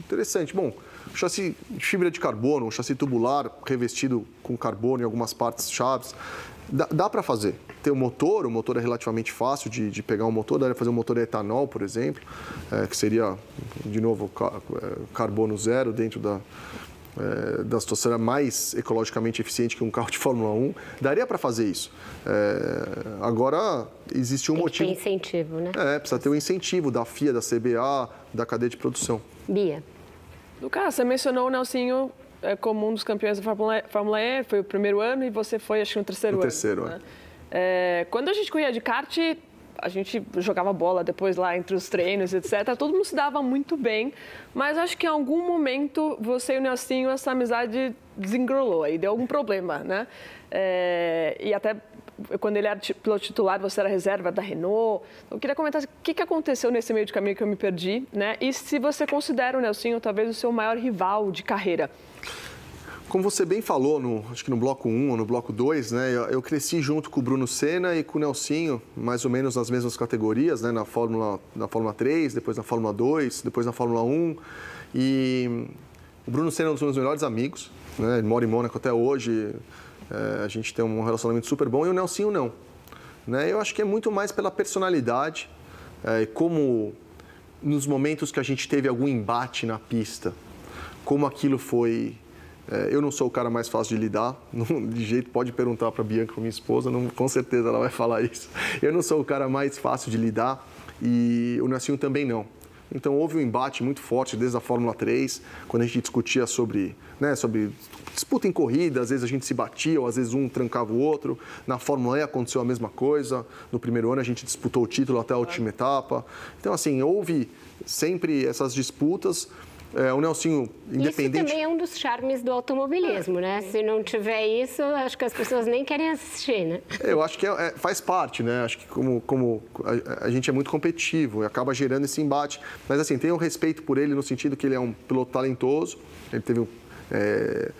Interessante. Bom, chassi de fibra de carbono, um chassi tubular revestido com carbono em algumas partes chaves, dá, dá para fazer ter o motor, o motor é relativamente fácil de, de pegar um motor, daria fazer um motor etanol, por exemplo, é, que seria, de novo, é, carbono zero dentro da, é, da situação mais ecologicamente eficiente que um carro de Fórmula 1, daria para fazer isso. É, agora, existe um Tem motivo. Tem incentivo, né? É, precisa ter o um incentivo da FIA, da CBA, da cadeia de produção. Bia. Lucas, você mencionou o Nelsinho é, como um dos campeões da Fórmula E, Fórmula e, foi o primeiro ano e você foi, acho que, no terceiro no ano. terceiro, né? é. É, quando a gente corria de kart, a gente jogava bola depois lá entre os treinos, etc. Todo mundo se dava muito bem, mas acho que em algum momento você e o Nelsinho, essa amizade desengrolou aí, deu algum problema, né? É, e até quando ele era piloto titular, você era reserva da Renault. Eu queria comentar o que, que aconteceu nesse meio de caminho que eu me perdi, né? E se você considera o Nelsinho talvez o seu maior rival de carreira. Como você bem falou, no, acho que no bloco 1 ou no bloco 2, né, eu, eu, cresci junto com o Bruno Senna e com o Nelsinho, mais ou menos nas mesmas categorias, né, na, Fórmula, na Fórmula 3, depois na Fórmula 2, depois na Fórmula 1. E o Bruno Senna é um dos meus melhores amigos, né, ele mora em Mônaco até hoje, é, a gente tem um relacionamento super bom, e o Nelsinho não. Né, eu acho que é muito mais pela personalidade, é, como nos momentos que a gente teve algum embate na pista, como aquilo foi é, eu não sou o cara mais fácil de lidar, [laughs] não, de jeito, pode perguntar para Bianca, minha esposa, não, com certeza ela vai falar isso. Eu não sou o cara mais fácil de lidar e o Nelsinho também não. Então houve um embate muito forte desde a Fórmula 3, quando a gente discutia sobre, né, sobre disputa em corrida, às vezes a gente se batia, ou às vezes um trancava o outro. Na Fórmula E aconteceu a mesma coisa. No primeiro ano a gente disputou o título até a última etapa. Então, assim, houve sempre essas disputas É, o Nelsinho, independente... Isso também é um dos charmes do automobilismo, né? Se não tiver isso, acho que as pessoas nem querem assistir, né? Eu acho que é, é, faz parte, né? Acho que como, como a, a, gente é muito competitivo e acaba gerando esse embate. Mas, assim, tenho respeito por ele no sentido que ele é um piloto talentoso, ele teve é,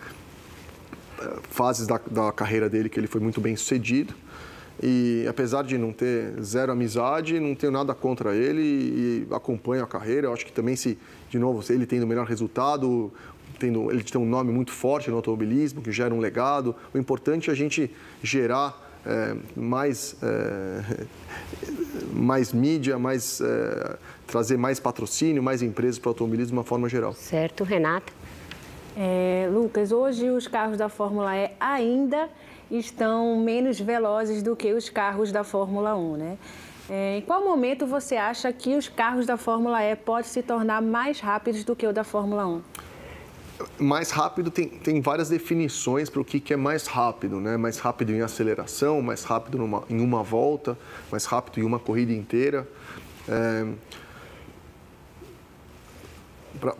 fases da, da carreira dele que ele foi muito bem sucedido. E apesar de não ter zero amizade, não tenho nada contra ele e acompanho a carreira. Eu acho que também se, de novo, ele tendo o melhor resultado, tendo, ele tem um nome muito forte no automobilismo, que gera um legado. O importante é a gente gerar é, mais, é, [laughs] mais mídia, mais, é, trazer mais patrocínio, mais empresas para o automobilismo de uma forma geral. Certo, Renata. É, Lucas, hoje os carros da Fórmula E ainda estão menos velozes do que os carros da Fórmula 1, né? É, em qual momento você acha que os carros da Fórmula E podem se tornar mais rápidos do que o da Fórmula 1? Mais rápido tem, tem várias definições para o que, que é mais rápido, né? Mais rápido em aceleração, mais rápido numa, em uma volta, mais rápido em uma corrida inteira. É,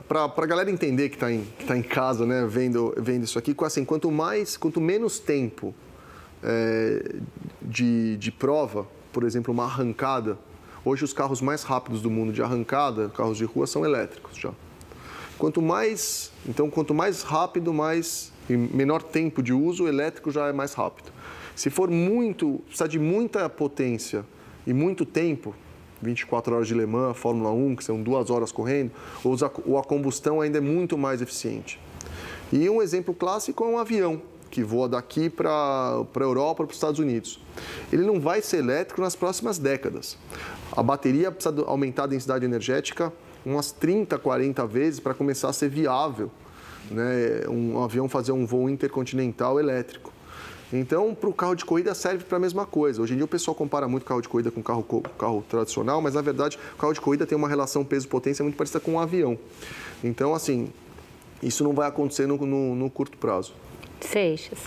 para a galera entender que está em, tá em casa, né, vendo, vendo isso aqui, assim, quanto mais, quanto menos tempo é, de, de prova, por exemplo, uma arrancada, hoje os carros mais rápidos do mundo de arrancada, carros de rua, são elétricos já. Quanto mais, então, quanto mais rápido, mais em menor tempo de uso, o elétrico já é mais rápido. Se for muito, precisa de muita potência e muito tempo, 24 horas de Le Mans, Fórmula 1, que são duas horas correndo, ou a combustão ainda é muito mais eficiente. E um exemplo clássico é um avião que voa daqui para a Europa, para os Estados Unidos. Ele não vai ser elétrico nas próximas décadas. A bateria precisa aumentar a densidade energética umas 30, 40 vezes para começar a ser viável né, um avião fazer um voo intercontinental elétrico. Então, para o carro de corrida serve para a mesma coisa. Hoje em dia o pessoal compara muito carro de corrida com carro, carro tradicional, mas na verdade o carro de corrida tem uma relação peso-potência muito parecida com um avião. Então, assim, isso não vai acontecer no, no, no curto prazo. Seixas.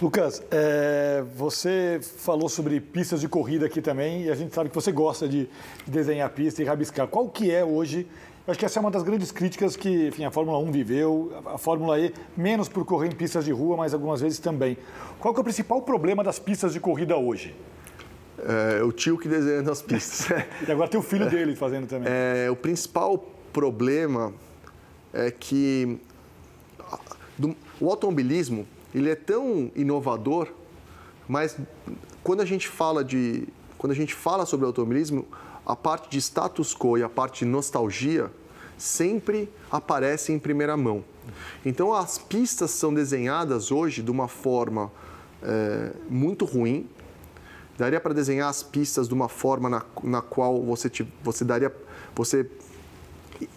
Lucas, é, você falou sobre pistas de corrida aqui também e a gente sabe que você gosta de desenhar pista e rabiscar. Qual que é hoje eu acho que essa é uma das grandes críticas que enfim, a Fórmula 1 viveu, a Fórmula E, menos por correr em pistas de rua, mas algumas vezes também. Qual é o principal problema das pistas de corrida hoje? É, o tio que desenha as pistas. [laughs] e agora tem o filho dele fazendo também. É, o principal problema é que o automobilismo ele é tão inovador, mas quando a gente fala de quando a gente fala sobre automobilismo, a parte de status quo e a parte de nostalgia sempre aparece em primeira mão. Então, as pistas são desenhadas hoje de uma forma é, muito ruim. Daria para desenhar as pistas de uma forma na, na qual você, te, você daria você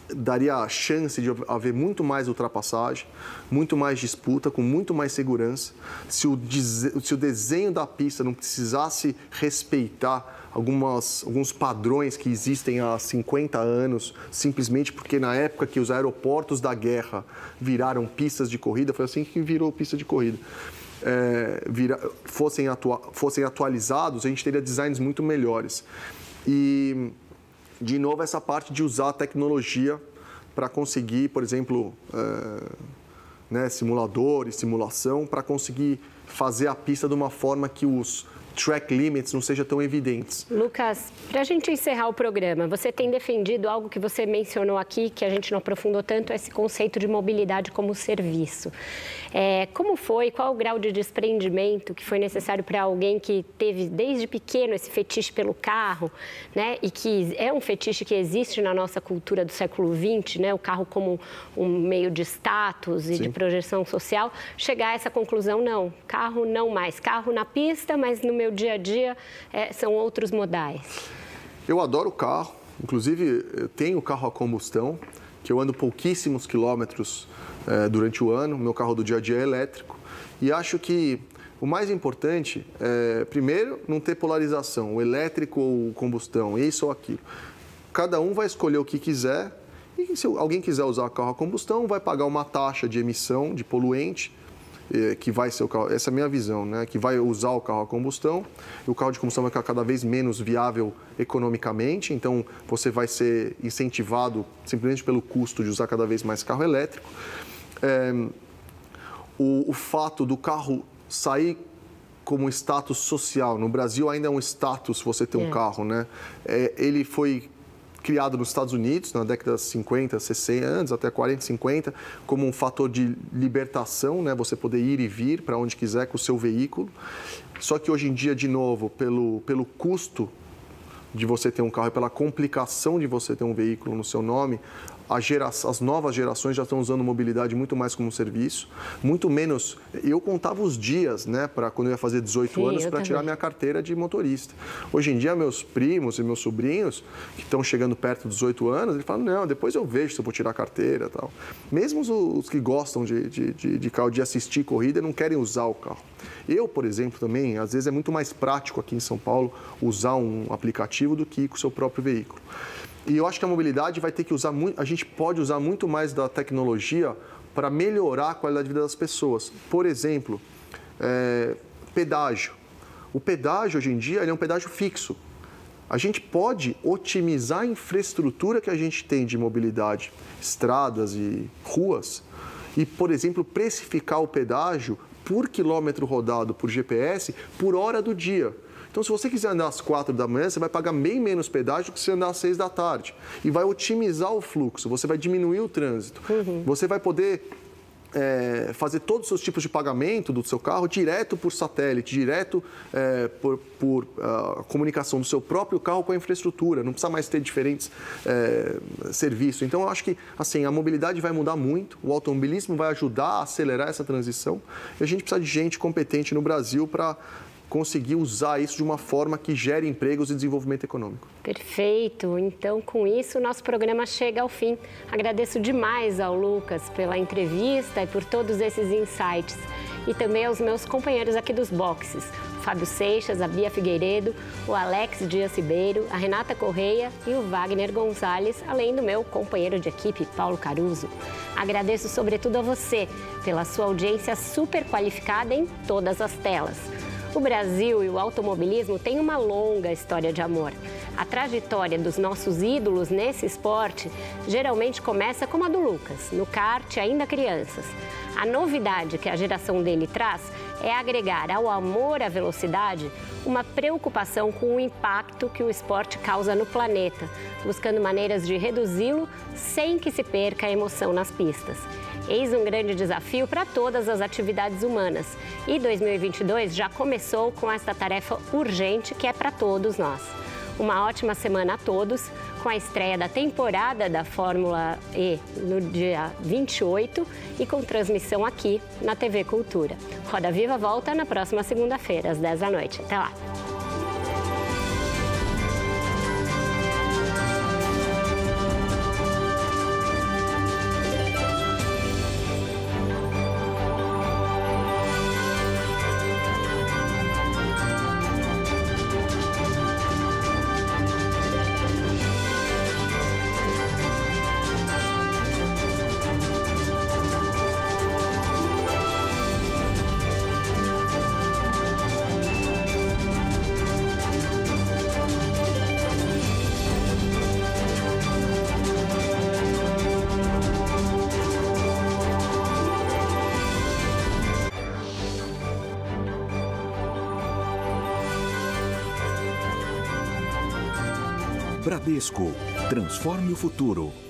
daria a chance de haver muito mais ultrapassagem, muito mais disputa, com muito mais segurança. Se o, se o desenho da pista não precisasse respeitar algumas, alguns padrões que existem há 50 anos, simplesmente porque na época que os aeroportos da guerra viraram pistas de corrida, foi assim que virou pista de corrida. É, vira, fossem, atua, fossem atualizados, a gente teria designs muito melhores. E, de novo, essa parte de usar a tecnologia para conseguir, por exemplo, é, né, simulador e simulação, para conseguir fazer a pista de uma forma que os track limits não sejam tão evidentes. Lucas, para a gente encerrar o programa, você tem defendido algo que você mencionou aqui, que a gente não aprofundou tanto, esse conceito de mobilidade como serviço. É, como foi, qual o grau de desprendimento que foi necessário para alguém que teve desde pequeno esse fetiche pelo carro, né? E que é um fetiche que existe na nossa cultura do século XX, né? O carro como um meio de status e Sim. de projeção social, chegar a essa conclusão, não, carro não mais, carro na pista, mas no meu dia a dia é, são outros modais. Eu adoro carro, inclusive eu tenho carro a combustão, que eu ando pouquíssimos quilômetros é, durante o ano. Meu carro do dia a dia é elétrico. E acho que o mais importante é, primeiro, não ter polarização, o elétrico ou combustão, isso ou aquilo. Cada um vai escolher o que quiser e se alguém quiser usar carro a combustão, vai pagar uma taxa de emissão de poluente eh, que vai ser o carro, essa é a minha visão, né? que vai usar o carro a combustão, o carro de combustão vai ficar cada vez menos viável economicamente, então você vai ser incentivado simplesmente pelo custo de usar cada vez mais carro elétrico. É, o, o fato do carro sair como status social. No Brasil ainda é um status você ter um é. carro, né? É, ele foi criado nos Estados Unidos, na década de 50, 60 anos, até 40, 50, como um fator de libertação, né? Você poder ir e vir para onde quiser com o seu veículo. Só que hoje em dia, de novo, pelo, pelo custo de você ter um carro e pela complicação de você ter um veículo no seu nome, gera, as novas gerações já estão usando mobilidade muito mais como serviço, muito menos. Eu contava os dias, né, para quando eu ia fazer 18 Sim, anos para tirar minha carteira de motorista. Hoje em dia, meus primos e meus sobrinhos que estão chegando perto dos 18 anos, eles falam: não, depois eu vejo se eu vou tirar a carteira, tal. Mesmo os, os que gostam de, de, de, de carro, de assistir corrida, não querem usar o carro. Eu, por exemplo, também, às vezes é muito mais prático aqui em São Paulo usar um aplicativo do que ir com o seu próprio veículo. E eu acho que a mobilidade vai ter que usar muito, a gente pode usar muito mais da tecnologia para melhorar a qualidade de vida das pessoas. Por exemplo, é, pedágio. O pedágio hoje em dia é um pedágio fixo. A gente pode otimizar a infraestrutura que a gente tem de mobilidade, estradas e ruas, e, por exemplo, precificar o pedágio por quilômetro rodado por GPS por hora do dia. Então, se você quiser andar às quatro da manhã, você vai pagar bem menos pedágio que se andar às seis da tarde. E vai otimizar o fluxo, você vai diminuir o trânsito. Uhum. Você vai poder é, fazer todos os seus tipos de pagamento do seu carro direto por satélite, direto é, por, por uh, comunicação do seu próprio carro com a infraestrutura. Não precisa mais ter diferentes é, serviços. Então, eu acho que assim, a mobilidade vai mudar muito, o automobilismo vai ajudar a acelerar essa transição e a gente precisa de gente competente no Brasil para conseguir usar isso de uma forma que gere empregos e desenvolvimento econômico. Perfeito. Então, com isso, o nosso programa chega ao fim. Agradeço demais ao Lucas pela entrevista e por todos esses insights. E também aos meus companheiros aqui dos boxes, Fábio Seixas, a Bia Figueiredo, o Alex Dias Ribeiro, a Renata Correia e o Wagner Gonzalez, além do meu companheiro de equipe, Paulo Caruso. Agradeço sobretudo a você pela sua audiência super qualificada em todas as telas. O Brasil e o automobilismo têm uma longa história de amor. A trajetória dos nossos ídolos nesse esporte geralmente começa como a do Lucas, no kart ainda crianças. A novidade que a geração dele traz é agregar ao amor à velocidade uma preocupação com o impacto que o esporte causa no planeta, buscando maneiras de reduzi-lo sem que se perca a emoção nas pistas. Eis um grande desafio para todas as atividades humanas. E 2022 já começou com esta tarefa urgente que é para todos nós. Uma ótima semana a todos, com a estreia da temporada da Fórmula E no dia 28 e com transmissão aqui na TV Cultura. Roda Viva volta na próxima segunda-feira, às 10 da noite. Até lá! Bradesco. Transforme o futuro.